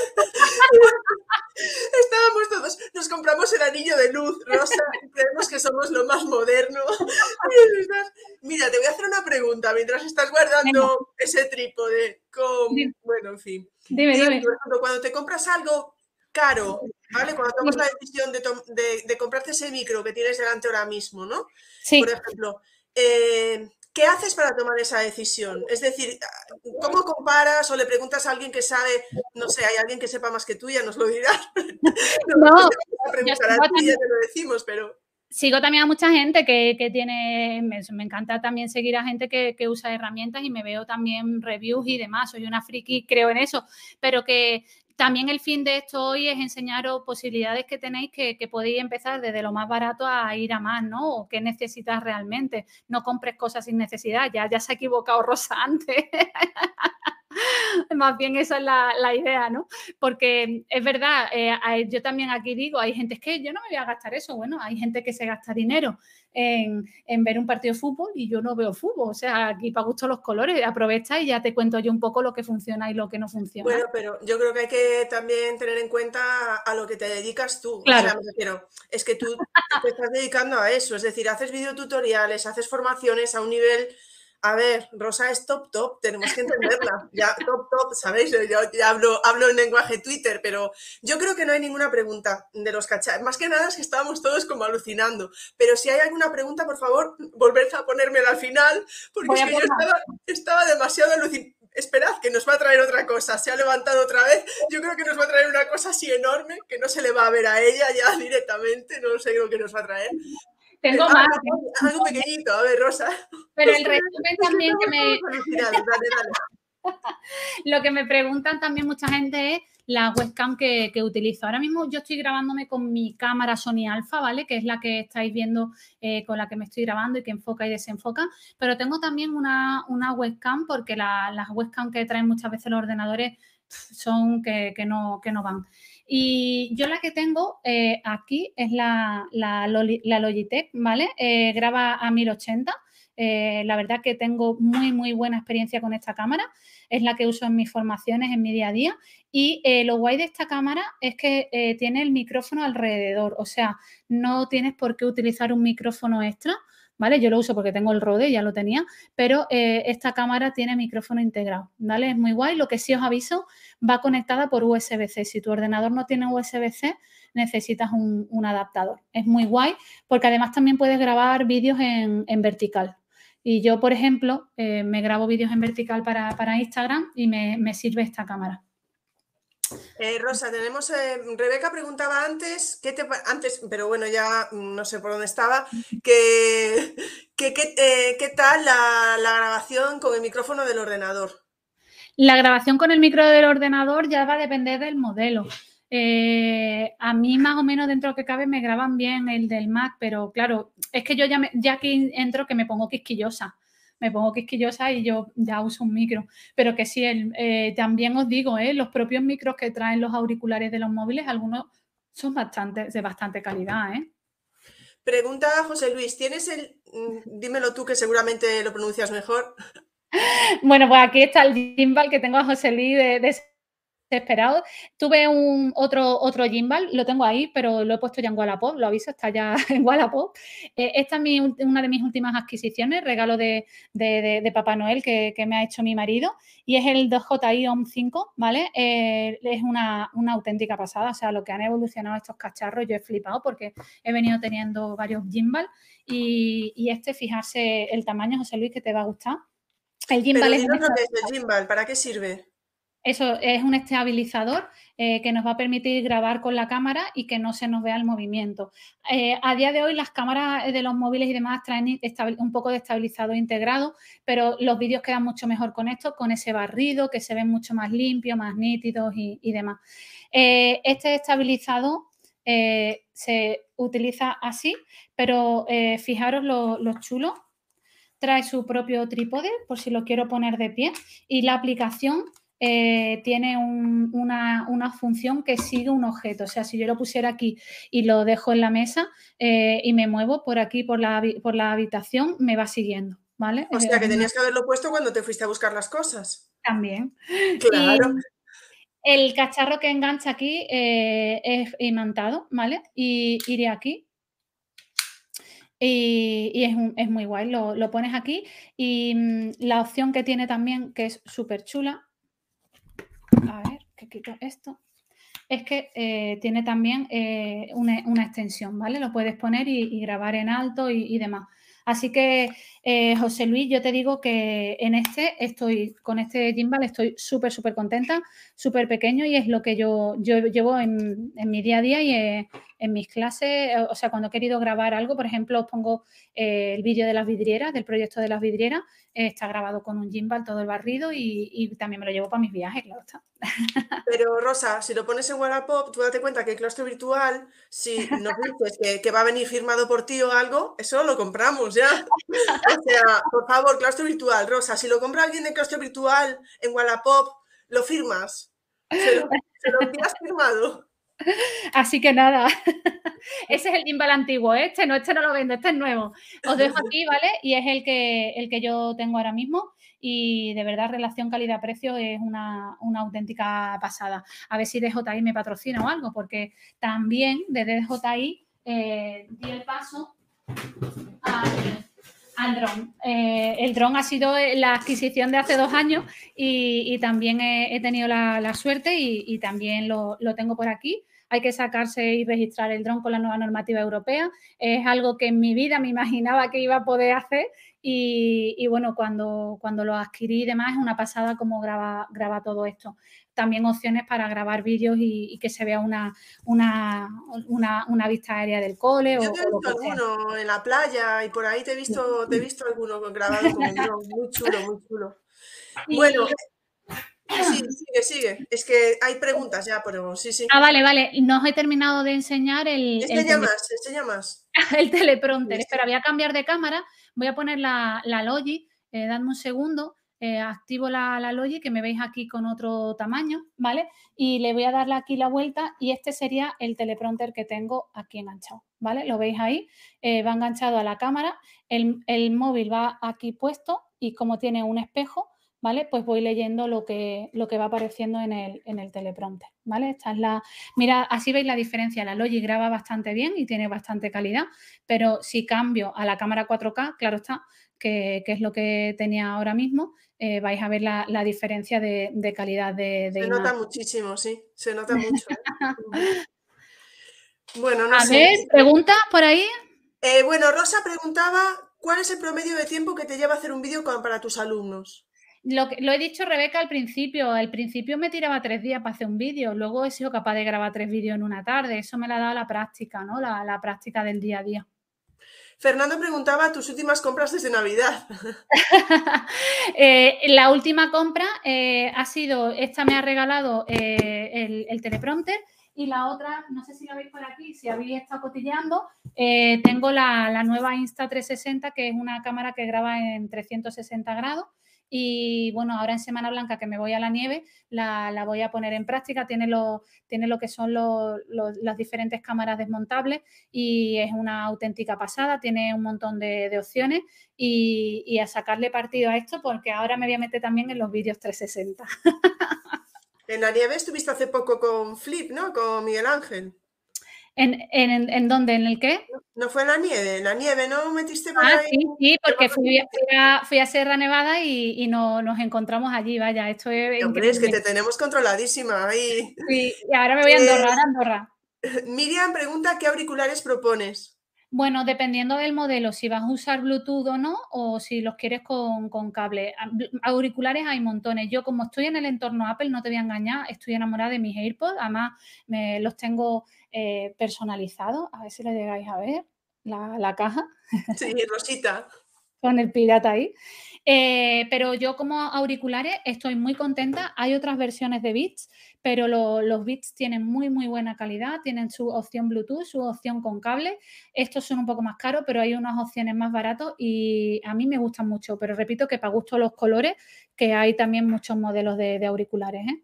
Estábamos todos, nos compramos el anillo de luz, Rosa, creemos que somos lo más moderno. (laughs) Mira, te voy a hacer una pregunta mientras estás guardando ese trípode. Con, bueno, en fin. Dime, dime. Cuando te compras algo caro, ¿vale? Cuando tomas la decisión de, comprarte ese micro que tienes delante ahora mismo, ¿no? Sí. Por ejemplo, eh, ¿qué haces para tomar esa decisión? Es decir, ¿cómo comparas o le preguntas a alguien que sabe, no sé, hay alguien que sepa más que tú, ya nos lo dirás? (laughs) no, no preguntar a ti, ya te lo decimos, pero sigo también a mucha gente que, tiene, me, encanta también seguir a gente que, usa herramientas y me veo también reviews y demás, soy una friki, creo en eso, pero que también el fin de esto hoy es enseñaros posibilidades que tenéis que, podéis empezar desde lo más barato a ir a más, ¿no? O qué necesitas realmente. No compres cosas sin necesidad. Ya, ya se ha equivocado Rosa (laughs) antes. Más bien esa es la, idea, ¿no? Porque es verdad, eh, yo también aquí digo, hay gente que yo no me voy a gastar eso, bueno, hay gente que se gasta dinero en, ver un partido de fútbol y yo no veo fútbol, o sea, aquí para gusto los colores, aprovecha y ya te cuento yo un poco lo que funciona y lo que no funciona. Bueno, pero yo creo que hay que también tener en cuenta a lo que te dedicas tú, claro. es que tú te estás dedicando a eso, es decir, haces videotutoriales, haces formaciones a un nivel a ver, Rosa es top top, tenemos que entenderla. Ya, top top, ¿sabéis? Yo ya hablo, hablo en lenguaje Twitter, pero yo creo que no hay ninguna pregunta de los cachas. Más que nada es que estábamos todos como alucinando. Pero si hay alguna pregunta, por favor, volved a ponérmela al final, porque es que yo estaba, estaba demasiado alucinada esperad que nos va a traer otra cosa, se ha levantado otra vez, yo creo que nos va a traer una cosa así enorme que no se le va a ver a ella ya directamente, no sé lo que nos va a traer, tengo ah, más. Algo pequeñito, a ver, Rosa. Pero el resumen también (laughs) que me... (laughs) Lo que me preguntan también mucha gente es la webcam que, utilizo. Ahora mismo yo estoy grabándome con mi cámara Sony Alpha, ¿vale? Que es la que estáis viendo eh, con la que me estoy grabando y que enfoca y desenfoca. Pero tengo también una, webcam porque las webcam que traen muchas veces los ordenadores son que, no, que no van. Y yo la que tengo eh, aquí es la, la, Logitech, ¿vale? Eh, graba a 1080. Eh, la verdad que tengo muy, muy buena experiencia con esta cámara. Es la que uso en mis formaciones, en mi día a día. Y lo guay de esta cámara es que tiene el micrófono alrededor. O sea, no tienes por qué utilizar un micrófono extra. ¿Vale? Yo lo uso porque tengo el Rode, ya lo tenía, pero eh, esta cámara tiene micrófono integrado, ¿vale? Es muy guay. Lo que sí os aviso, va conectada por USB-C. Si tu ordenador no tiene USB-C, necesitas un, adaptador. Es muy guay porque además también puedes grabar vídeos en, vertical. Y yo, por ejemplo, eh, me grabo vídeos en vertical para, Instagram y me sirve esta cámara. Eh, Rosa, tenemos. Eh, Rebeca preguntaba antes, ¿qué te, antes, pero bueno, ya no sé por dónde estaba, que, eh, ¿qué tal la, grabación con el micrófono del ordenador? La grabación con el micro del ordenador ya va a depender del modelo. A mí más o menos dentro que cabe me graban bien el del Mac, pero claro, es que yo ya, ya aquí entro que me pongo quisquillosa me pongo quisquillosa y yo ya uso un micro. Pero que sí, eh, también os digo, eh, los propios micros que traen los auriculares de los móviles, algunos son bastante, de bastante calidad. ¿eh? Pregunta José Luis, ¿tienes el, mm, dímelo tú que seguramente lo pronuncias mejor? (laughs) Bueno, pues aquí está el gimbal que tengo a José Luis de, de esperado. Tuve un otro, otro gimbal, lo tengo ahí, pero lo he puesto ya en Wallapop, lo aviso, está ya (laughs) en Wallapop. Eh, esta es una de mis últimas adquisiciones, regalo de, Papá Noel que, me ha hecho mi marido, y es el 2JI OM 5, ¿vale? Eh, es una, auténtica pasada, o sea, lo que han evolucionado estos cacharros, yo he flipado porque he venido teniendo varios gimbal y, y este, fijarse el tamaño, José Luis, que te va a gustar. El gimbal es... el gimbal, ¿para qué sirve? Eso es un estabilizador eh, que nos va a permitir grabar con la cámara y que no se nos vea el movimiento. Eh, a día de hoy las cámaras de los móviles y demás traen un poco de estabilizador integrado, pero los vídeos quedan mucho mejor con esto, con ese barrido, que se ven mucho más limpios, más nítidos y, demás. Eh, este estabilizador se utiliza así, pero fijaros lo, lo chulo trae su propio trípode por si lo quiero poner de pie y la aplicación eh, tiene una, función que sigue un objeto. O sea, si yo lo pusiera aquí y lo dejo en la mesa eh, y me muevo por aquí, por la, por la habitación, me va siguiendo. ¿vale? O sea, que eh, tenías que haberlo puesto cuando te fuiste a buscar las cosas. También. Claro. el cacharro que engancha aquí es imantado, ¿vale? Y iré aquí y, es, muy guay, lo, lo, pones aquí y mm, la opción que tiene también, que es súper chula, a ver, que quito esto, es que eh, tiene también eh, una, extensión, ¿vale? Lo puedes poner y, grabar en alto y, demás. Así que, eh, José Luis, yo te digo que en este estoy, con este gimbal estoy súper, súper contenta, súper pequeño y es lo que yo, yo llevo en, mi día a día y en, mis clases. O sea, cuando he querido grabar algo, por ejemplo, os pongo el vídeo de las vidrieras, del proyecto de las vidrieras, está grabado con un gimbal todo el barrido y, también me lo llevo para mis viajes, claro está. (laughs) Pero Rosa, si lo pones en Wallapop, tú date cuenta que el claustro virtual, si nos dices que, va a venir firmado por ti o algo, eso lo compramos ya. O sea, por favor, claustro virtual, Rosa, si lo compra alguien de claustro virtual en Wallapop, lo firmas. Se lo, se lo envías firmado. Así que nada, (laughs) ese es el gimbal antiguo, ¿eh? este no, este no lo vendo, este es nuevo. Os dejo aquí, ¿vale? Y es el que, el que yo tengo ahora mismo y de verdad relación calidad-precio es una, auténtica pasada. A ver si DJI me patrocina o algo, porque también de DJI eh, di el paso al, dron. Eh, el dron ha sido la adquisición de hace dos años y, también he, tenido la, suerte y, y también lo, lo, tengo por aquí hay que sacarse y registrar el dron con la nueva normativa europea. Es algo que en mi vida me imaginaba que iba a poder hacer y, bueno, cuando, cuando lo adquirí y demás es una pasada como graba, graba todo esto. También opciones para grabar vídeos y, que se vea una, una, una, vista aérea del cole. Yo te he visto alguno en la playa y por ahí te he visto, te he visto alguno grabado con el dron. Muy chulo, muy chulo. Bueno, Sí, sigue, sigue. Es que hay preguntas ya, pero sí, sí. Ah, vale, vale. No os he terminado de enseñar el. Enseña el más, enseña más. (laughs) el teleprompter. Espera, voy a cambiar de cámara. Voy a poner la, la Logi. Eh, dadme un segundo. Eh, activo la, la Logi, que me veis aquí con otro tamaño, ¿vale? Y le voy a darle aquí la vuelta y este sería el teleprompter que tengo aquí enganchado, ¿vale? Lo veis ahí, eh, va enganchado a la cámara, el, el móvil va aquí puesto y como tiene un espejo, ¿vale? Pues voy leyendo lo que, lo que va apareciendo en el, en el teleprompter, ¿vale? Esta es la... Mira, así veis la diferencia. La Logi graba bastante bien y tiene bastante calidad, pero si cambio a la cámara 4K, claro está, que, es lo que tenía ahora mismo, eh, vais a ver la, diferencia de, calidad de, Se nota muchísimo, sí, se nota (laughs) mucho. ¿eh? bueno, no a ver, ¿pregunta por ahí? Eh, bueno, Rosa preguntaba, ¿cuál es el promedio de tiempo que te lleva hacer un vídeo para tus alumnos? Lo, lo, he dicho Rebeca al principio, al principio me tiraba tres días para hacer un vídeo, luego he sido capaz de grabar tres vídeos en una tarde, eso me la ha dado la práctica, ¿no? La, práctica del día a día. Fernando preguntaba tus últimas compras desde Navidad. (laughs) Eh, la última compra eh, ha sido, esta me ha regalado eh, el, el teleprompter y la otra, no sé si la veis por aquí, si habéis estado cotilleando, tengo la, la nueva Insta360, que es una cámara que graba en 360 grados y bueno, ahora en Semana Blanca que me voy a la nieve, la, voy a poner en práctica. Tiene lo, tiene lo que son las diferentes cámaras desmontables y es una auténtica pasada. Tiene un montón de, opciones y, a sacarle partido a esto porque ahora me voy a meter también en los vídeos 360. En la nieve estuviste hace poco con Flip, ¿no? Con Miguel Ángel. ¿En, en, en dónde? ¿En el qué? No fue en la nieve, en la nieve, ¿no metiste por ah, Sí, sí, porque fui, a, fui a Sierra Nevada y, y no, nos encontramos allí, vaya, esto es... Hombre, es que te tenemos controladísima ahí. Sí, y ahora me voy a Andorra, a Andorra. (laughs) Miriam pregunta, ¿qué auriculares propones? Bueno, dependiendo del modelo, si vas a usar Bluetooth o no, o si los quieres con, con, cable. Auriculares hay montones. Yo, como estoy en el entorno Apple, no te voy a engañar, estoy enamorada de mis AirPods. Además, me, los tengo eh, personalizados. A ver si lo llegáis a ver, la, la caja. Sí, (laughs) Rosita. con el pirata ahí. Eh, pero yo como auriculares estoy muy contenta. Hay otras versiones de Beats, pero los Beats tienen muy, muy buena calidad. Tienen su opción Bluetooth, su opción con cable. Estos son un poco más caros, pero hay unas opciones más baratos y a mí me gustan mucho. Pero repito que para gusto los colores, que hay también muchos modelos de, auriculares. ¿eh?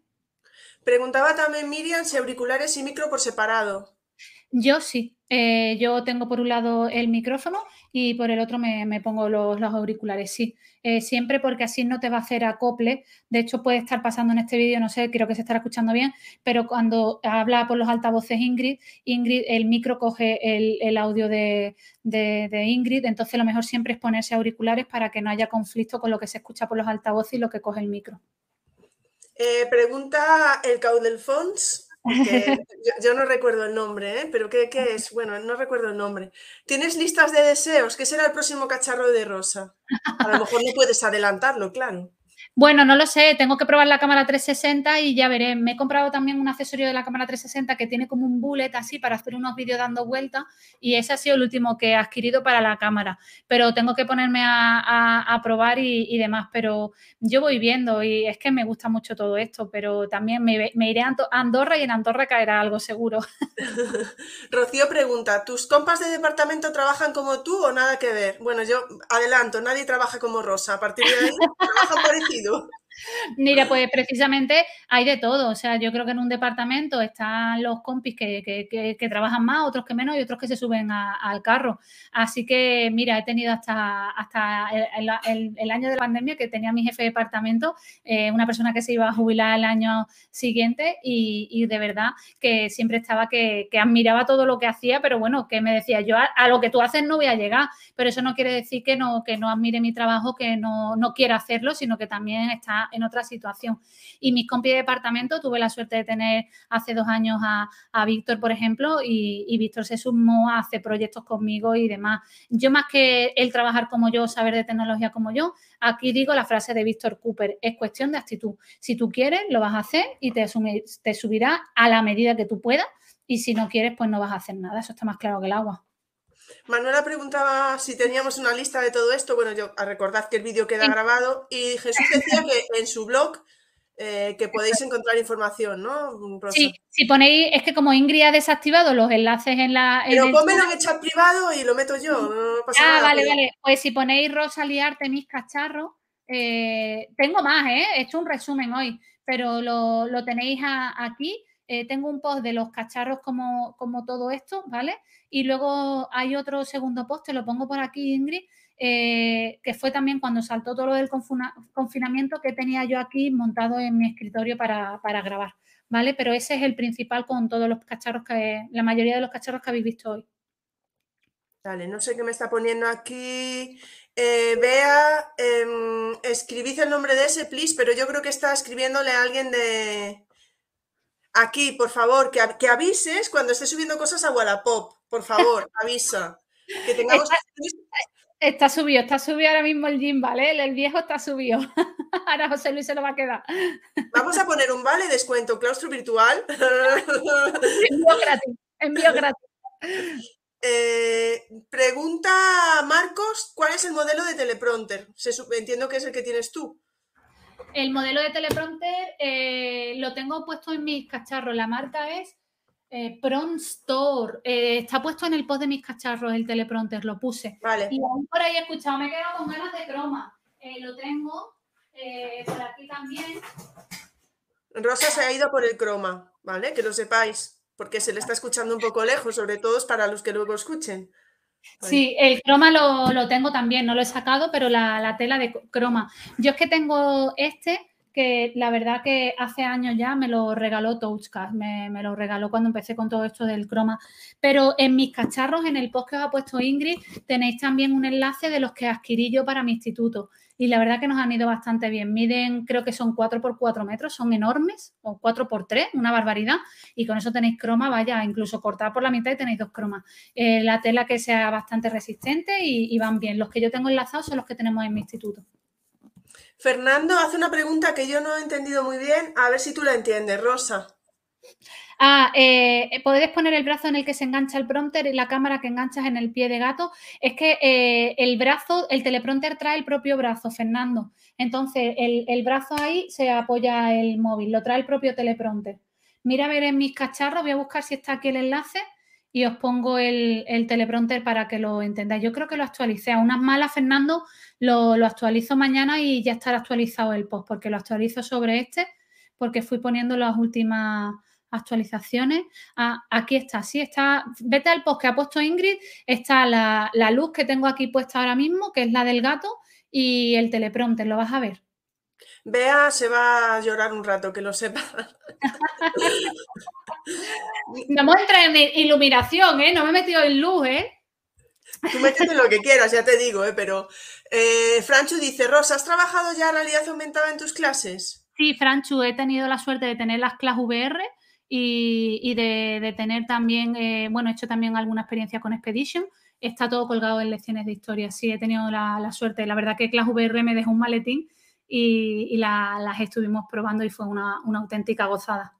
Preguntaba también Miriam si auriculares y micro por separado. Yo sí. Eh, yo tengo por un lado el micrófono y por el otro me, pongo los, auriculares, sí. Eh, siempre porque así no te va a hacer acople. De hecho, puede estar pasando en este vídeo, no sé, creo que se estará escuchando bien, pero cuando habla por los altavoces Ingrid, Ingrid, el micro coge el, audio de, Ingrid, entonces lo mejor siempre es ponerse auriculares para que no haya conflicto con lo que se escucha por los altavoces y lo que coge el micro. Eh, pregunta el Caudelfons (laughs) yo, no recuerdo el nombre, ¿eh? pero ¿qué, ¿qué, es? Bueno, no recuerdo el nombre. ¿Tienes listas de deseos? ¿Qué será el próximo cacharro de Rosa? A lo mejor no puedes adelantarlo, claro. Bueno, no lo sé, tengo que probar la cámara 360 y ya veré. Me he comprado también un accesorio de la cámara 360 que tiene como un bullet así para hacer unos vídeos dando vueltas y ese ha sido el último que he adquirido para la cámara. Pero tengo que ponerme a, probar y, demás. Pero yo voy viendo y es que me gusta mucho todo esto, pero también me, iré a Andorra y en Andorra caerá algo seguro. (laughs) Rocío pregunta, ¿tus compas de departamento trabajan como tú o nada que ver? Bueno, yo adelanto, nadie trabaja como Rosa. A partir de ahí, trabajan (laughs) parecido. sentido. Mira, pues precisamente hay de todo. O sea, yo creo que en un departamento están los compis que, trabajan más, otros que menos y otros que se suben al carro. Así que, mira, he tenido hasta, hasta el, año de la pandemia que tenía mi jefe de departamento, eh, una persona que se iba a jubilar el año siguiente y, de verdad que siempre estaba que, admiraba todo lo que hacía, pero bueno, que me decía, yo a, lo que tú haces no voy a llegar, pero eso no quiere decir que no, que no admire mi trabajo, que no, no quiera hacerlo, sino que también está en otra situación. Y mis compis de departamento, tuve la suerte de tener hace dos años a, Víctor, por ejemplo, y, Víctor se sumó a hacer proyectos conmigo y demás. Yo más que él trabajar como yo, saber de tecnología como yo, aquí digo la frase de Víctor Cooper, es cuestión de actitud. Si tú quieres, lo vas a hacer y te, te subirá a la medida que tú puedas. Y si no quieres, pues no vas a hacer nada. Eso está más claro que el agua. Manuela preguntaba si teníamos una lista de todo esto. Bueno, yo a recordad que el vídeo queda grabado y Jesús decía que en su blog eh, que podéis encontrar información, ¿no? Sí, si ponéis, es que como Ingrid ha desactivado los enlaces en la. Pero pónmelo en el chat privado y lo meto yo. No pasa ah, vale, vale. Pues si ponéis Rosaliarte mis cacharros, eh, tengo más, ¿eh? He hecho un resumen hoy, pero lo, tenéis aquí. Eh, tengo un post de los cacharros como, como todo esto, ¿vale? Y luego hay otro segundo post, te lo pongo por aquí, Ingrid, eh, que fue también cuando saltó todo lo del confinamiento que tenía yo aquí montado en mi escritorio para, grabar, ¿vale? Pero ese es el principal con todos los cacharros que, la mayoría de los cacharros que habéis visto hoy. Vale, no sé qué me está poniendo aquí. Eh, Vea, em, escribid el nombre de ese, please, pero yo creo que está escribiéndole a alguien de, aquí, por favor, que, que, avises cuando estés subiendo cosas a Wallapop, por favor, (laughs) avisa. Que tengamos... Está, subido, está subido ahora mismo el gym, ¿vale? El, viejo está subido. (laughs) ahora José Luis se lo va a quedar. Vamos a poner un vale descuento, claustro virtual. (laughs) envío gratis, envío gratis. Eh, pregunta Marcos, ¿cuál es el modelo de teleprompter? entiendo que es el que tienes tú. El modelo de teleprompter eh, lo tengo puesto en mis cacharros. La marca es Eh, Store. Eh, está puesto en el post de mis cacharros el teleprompter, lo puse. Vale. Y aún por ahí he escuchado, me he quedado con ganas de croma. Eh, lo tengo por aquí también. Rosa se ha ido por el croma, ¿vale? Que lo sepáis, porque se le está escuchando un poco lejos, sobre todo para los que luego escuchen. Sí, el croma lo, tengo también, no lo he sacado, pero la, la tela de croma. Yo es que tengo este que la verdad que hace años ya me lo regaló Touchcast, me, me, lo regaló cuando empecé con todo esto del croma. Pero en mis cacharros, en el post que os ha puesto Ingrid, tenéis también un enlace de los que adquirí yo para mi instituto. Y la verdad que nos han ido bastante bien. Miden, creo que son 4 por 4 metros, son enormes, o 4 por 3, una barbaridad. Y con eso tenéis croma, vaya, incluso cortar por la mitad y tenéis dos cromas. Eh, la tela que sea bastante resistente y, y van bien. Los que yo tengo enlazados son los que tenemos en mi instituto. Fernando hace una pregunta que yo no he entendido muy bien, a ver si tú la entiendes, Rosa. Ah, eh, ¿podéis poner el brazo en el que se engancha el prompter y la cámara que enganchas en el pie de gato? Es que eh, el brazo, el teleprompter trae el propio brazo, Fernando. Entonces, el, brazo ahí se apoya el móvil, lo trae el propio teleprompter. Mira a ver en mis cacharros, voy a buscar si está aquí el enlace y os pongo el, el teleprompter para que lo entendáis. Yo creo que lo actualicé. A unas malas, Fernando, lo, actualizo mañana y ya estará actualizado el post, porque lo actualizo sobre este, porque fui poniendo las últimas actualizaciones. Ah, aquí está, sí, está. Vete al post que ha puesto Ingrid, está la, la luz que tengo aquí puesta ahora mismo, que es la del gato, y el teleprompter, lo vas a ver. Vea, se va a llorar un rato, que lo sepa. Vamos a entrar en iluminación, ¿eh? No me he metido en luz, ¿eh? Tú métete lo que quieras, ya te digo, ¿eh? Pero eh, Franchu dice, Rosa, ¿has trabajado ya realidad aumentada en tus clases? Sí, Franchu, he tenido la suerte de tener las clases VR y, de, tener también, eh, bueno, he hecho también alguna experiencia con Expedition. Está todo colgado en lecciones de historia. Sí, he tenido la, suerte. La verdad que Class VR me dejó un maletín y, las estuvimos probando y fue una, auténtica gozada.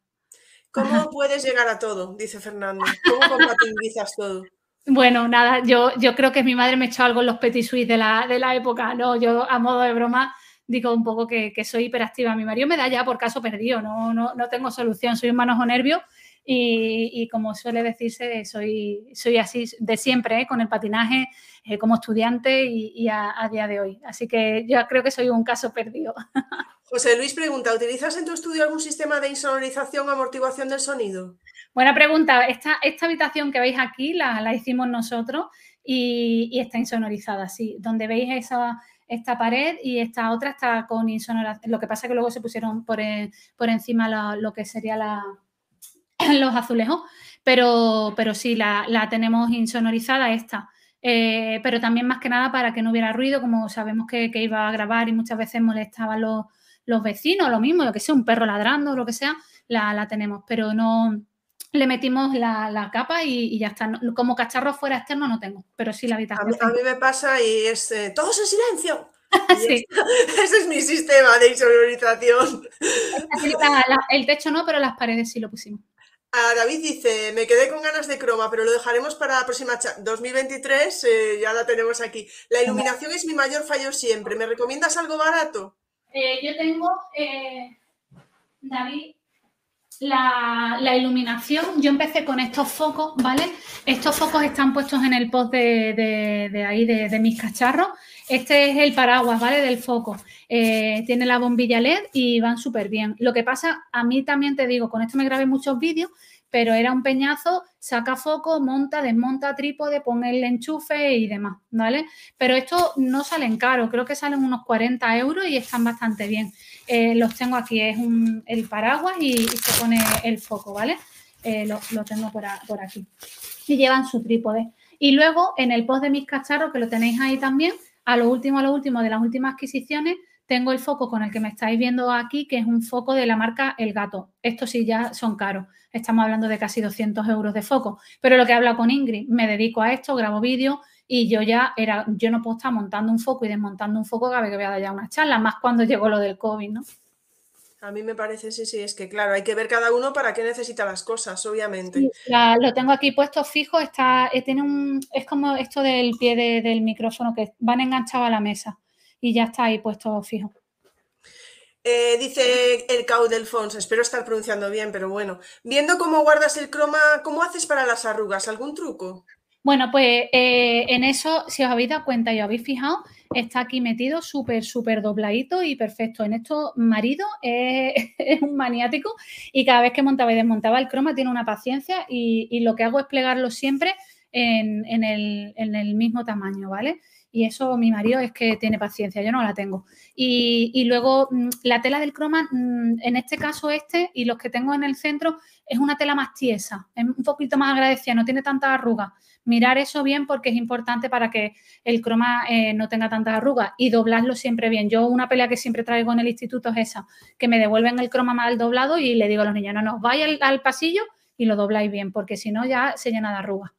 ¿Cómo (laughs) puedes llegar a todo? Dice Fernando. ¿Cómo compatibilizas todo? Bueno, nada, yo, yo creo que mi madre me echó algo en los petit suisse de la, de la época, ¿no? Yo, a modo de broma, digo un poco que, soy hiperactiva. Mi marido me da ya por caso perdido, no, no, no tengo solución, soy un manojo nervio y, como suele decirse, soy, soy así de siempre, ¿eh? con el patinaje, eh, como estudiante y, a, día de hoy. Así que yo creo que soy un caso perdido. (laughs) José Luis pregunta, ¿utilizas en tu estudio algún sistema de insonorización o amortiguación del sonido? Buena pregunta. Esta, esta habitación que veis aquí la, la hicimos nosotros y, está insonorizada, sí. Donde veis esa, esta pared y esta otra está con insonorización. Lo que pasa es que luego se pusieron por, por encima lo que sería la, (clears throat) los azulejos, pero, pero sí, la, tenemos insonorizada esta. Eh, pero también más que nada para que no hubiera ruido, como sabemos que, iba a grabar y muchas veces molestaban los, los vecinos, lo mismo, lo que sea, un perro ladrando, lo que sea, la, tenemos, pero no le metimos la, capa y, ya está. Como cacharro fuera externo no tengo, pero sí la habitación. A mí, me pasa y es eh, todos en silencio. (laughs) sí. (laughs) Ese es mi sistema de insonorización. el techo no, pero las paredes sí lo pusimos. David dice, me quedé con ganas de croma, pero lo dejaremos para la próxima 2023, eh, ya la tenemos aquí. La iluminación es mi mayor fallo siempre. ¿Me recomiendas algo barato? Eh, yo tengo, eh, David, la, iluminación. Yo empecé con estos focos, ¿vale? Estos focos están puestos en el post de, ahí, de, mis cacharros. Este es el paraguas, ¿vale? Del foco. tiene la bombilla LED y van súper bien. Lo que pasa, a mí también te digo, con esto me grabé muchos vídeos pero era un peñazo, saca foco, monta, desmonta trípode, pone el enchufe y demás, ¿vale? Pero esto no salen caro, creo que salen unos 40 euros y están bastante bien. Eh, los tengo aquí, es el paraguas y, se pone el foco, ¿vale? Eh, lo, tengo por, por aquí. Y llevan su trípode. Y luego en el post de mis cacharros, que lo tenéis ahí también, a lo último, a lo último de las últimas adquisiciones, tengo el foco con el que me estáis viendo aquí, que es un foco de la marca El Gato. Estos sí ya son caros. Estamos hablando de casi 200 euros de foco. Pero lo que he hablado con Ingrid, me dedico a esto, grabo vídeos y yo ya era, yo no puedo estar montando un foco y desmontando un foco cada vez que voy a dar ya una charla, más cuando llegó lo del COVID, ¿no? A mí me parece, sí, sí, es que claro, hay que ver cada uno para qué necesita las cosas, obviamente. Sí, lo tengo aquí puesto fijo, está, eh, tiene un, es como esto del pie del micrófono que van enganchados a la mesa y ya está ahí puesto fijo. Eh, dice el Caudelfons, espero estar pronunciando bien, pero bueno. Viendo cómo guardas el croma, ¿cómo haces para las arrugas? ¿Algún truco? Bueno, pues eh, en eso, si os habéis dado cuenta y os habéis fijado, está aquí metido súper, súper dobladito y perfecto. En esto, marido es, (laughs) un maniático y cada vez que montaba y desmontaba el croma tiene una paciencia y, lo que hago es plegarlo siempre en, el, mismo tamaño, ¿vale? Y eso mi marido es que tiene paciencia, yo no la tengo. Y, luego mm, la tela del croma, mm, en este caso este y los que tengo en el centro, es una tela más tiesa, es un poquito más agradecida, no tiene tantas arrugas. Mirar eso bien porque es importante para que el croma eh, no tenga tantas arrugas y doblarlo siempre bien. Yo una pelea que siempre traigo en el instituto es esa, que me devuelven el croma mal doblado y le digo a los niños, no, no, vais al pasillo y lo dobláis bien porque si no ya se llena de arrugas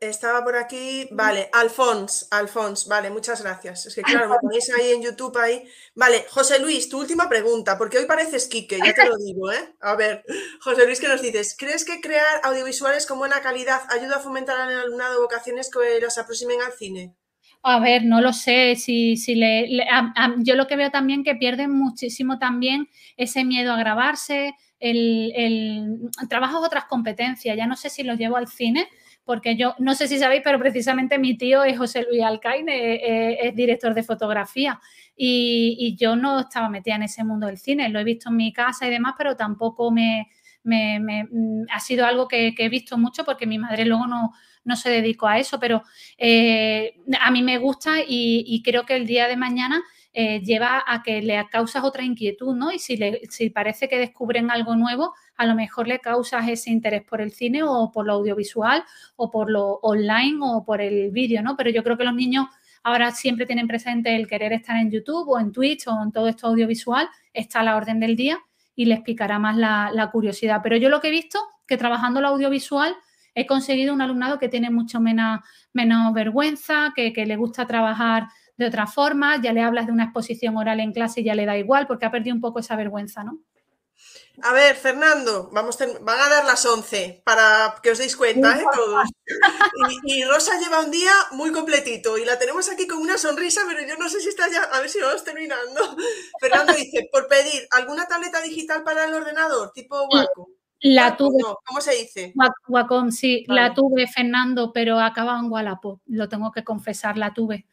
estaba por aquí. Vale, Alfons, Alfons, vale, muchas gracias. Es que claro, me ponéis ahí en YouTube ahí. Vale, José Luis, tu última pregunta, porque hoy pareces Quique, ya te lo digo, ¿eh? A ver, José Luis, ¿qué nos dices? ¿Crees que crear audiovisuales con buena calidad ayuda a fomentar al alumnado vocaciones que los aproximen al cine? A ver, no lo sé. Si, si le, yo lo que veo también que pierden muchísimo también ese miedo a grabarse, el, el trabajo otras competencias. Ya no sé si los llevo al cine, porque yo no sé si sabéis, pero precisamente mi tío es José Luis Alcaine, eh, es director de fotografía. Y, yo no estaba metida en ese mundo del cine, lo he visto en mi casa y demás, pero tampoco me, mm, ha sido algo que, he visto mucho porque mi madre luego no, no se dedicó a eso, pero eh, a mí me gusta y, creo que el día de mañana eh, lleva a que le causas otra inquietud, ¿no? Y si, le, parece que descubren algo nuevo, a lo mejor le causas ese interés por el cine o por lo audiovisual o por lo online o por el vídeo, ¿no? Pero yo creo que los niños ahora siempre tienen presente el querer estar en YouTube o en Twitch o en todo esto audiovisual, está a la orden del día y les picará más la, curiosidad. Pero yo lo que he visto, que trabajando lo audiovisual, he conseguido un alumnado que tiene mucho menos, menos vergüenza, que, le gusta trabajar de otra forma, ya le hablas de una exposición oral en clase y ya le da igual porque ha perdido un poco esa vergüenza, ¿no? A ver, Fernando, vamos van a dar las 11 para que os deis cuenta, ¿eh? Todos. Y, Rosa lleva un día muy completito y la tenemos aquí con una sonrisa, pero yo no sé si está ya. A ver si vamos terminando. Fernando dice: por pedir alguna tableta digital para el ordenador, tipo Wacom. La tuve. ¿Cómo se dice? Wacom, sí, la tuve, Fernando, pero acaba en Wallapop, lo tengo que confesar, la tuve.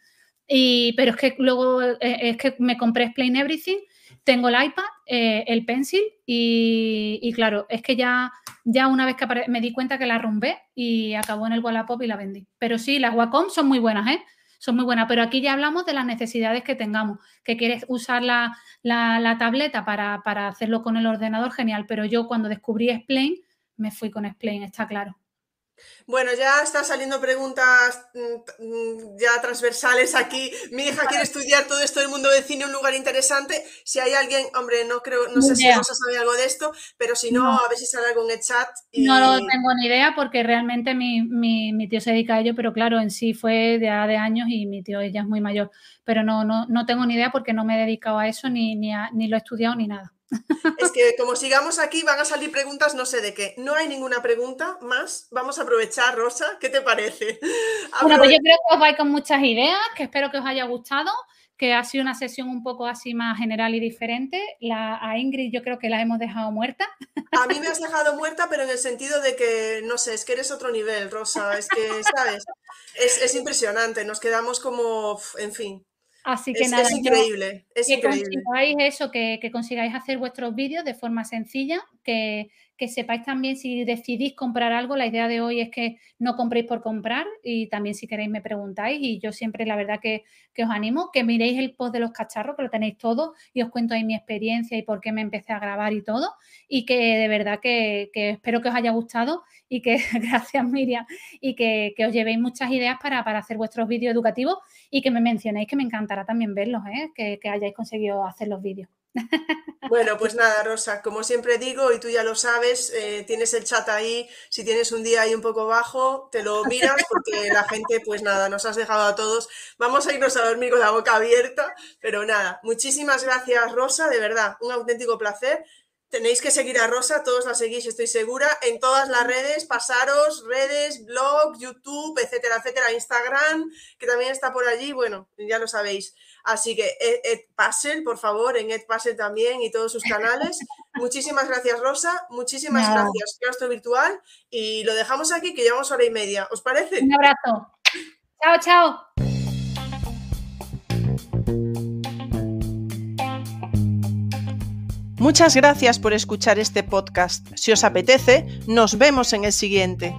Y, pero es que luego eh, es que me compré Explain Everything tengo el iPad, eh, el pencil y, claro, es que ya, ya una vez que me di cuenta que la rompé y acabó en el Wallapop y la vendí. Pero sí, las Wacom son muy buenas, ¿eh? Son muy buenas, pero aquí ya hablamos de las necesidades que tengamos. Que quieres usar la, tableta para, para hacerlo con el ordenador, genial. Pero yo cuando descubrí Explain, me fui con Explain, está claro. Bueno, ya están saliendo preguntas mm, ya transversales aquí. Mi hija quiere estudiar todo esto del mundo del cine, un lugar interesante. Si hay alguien, hombre, no creo, no sé si Rosa sabe algo de esto, pero si no, a ver si sale algo en el chat. No lo tengo ni idea porque realmente mi, mi, tío se dedica a ello, pero claro, en sí fue de, de años y mi tío ella es muy mayor. Pero no, no, no tengo ni idea porque no me he dedicado a eso ni, ni, ni lo he estudiado ni nada. Es que como sigamos aquí van a salir preguntas, no sé de qué. No hay ninguna pregunta más. Vamos a aprovechar, Rosa. ¿Qué te parece? Bueno, pues yo creo que os vais con muchas ideas, que espero que os haya gustado, que ha sido una sesión un poco así más general y diferente. La, a Ingrid yo creo que la hemos dejado muerta. A mí me has dejado muerta, pero en el sentido de que, no sé, es que eres otro nivel, Rosa. Es que, ¿sabes? Es, es impresionante. Nos quedamos como, en fin. Así que nada, es increíble, es que increíble. consigáis eso, que, que, consigáis hacer vuestros vídeos de forma sencilla, que, que sepáis también si decidís comprar algo, la idea de hoy es que no compréis por comprar y también si queréis me preguntáis y yo siempre la verdad que, os animo, que miréis el post de los cacharros, que lo tenéis todo y os cuento ahí mi experiencia y por qué me empecé a grabar y todo y que de verdad que, espero que os haya gustado y que (laughs) gracias Miriam y que, os llevéis muchas ideas para, hacer vuestros vídeos educativos y que me mencionéis que me encantará también verlos, ¿eh? que, que hayáis conseguido hacer los vídeos. Bueno, pues nada, Rosa, como siempre digo, y tú ya lo sabes, eh, tienes el chat ahí, si tienes un día ahí un poco bajo, te lo miras porque la gente, pues nada, nos has dejado a todos. Vamos a irnos a dormir con la boca abierta, pero nada, muchísimas gracias, Rosa, de verdad, un auténtico placer. Tenéis que seguir a Rosa, todos la seguís, estoy segura, en todas las redes, pasaros, redes, blog, YouTube, etcétera, etcétera, Instagram, que también está por allí, bueno, ya lo sabéis. Así que Ed, por favor, en Ed también y todos sus canales. (laughs) Muchísimas gracias, Rosa, muchísimas gracias, Claustro Virtual, y lo dejamos aquí, que llevamos hora y media, ¿os parece? Un abrazo. Chao, chao. Muchas gracias por escuchar este podcast. Si os apetece, nos vemos en el siguiente.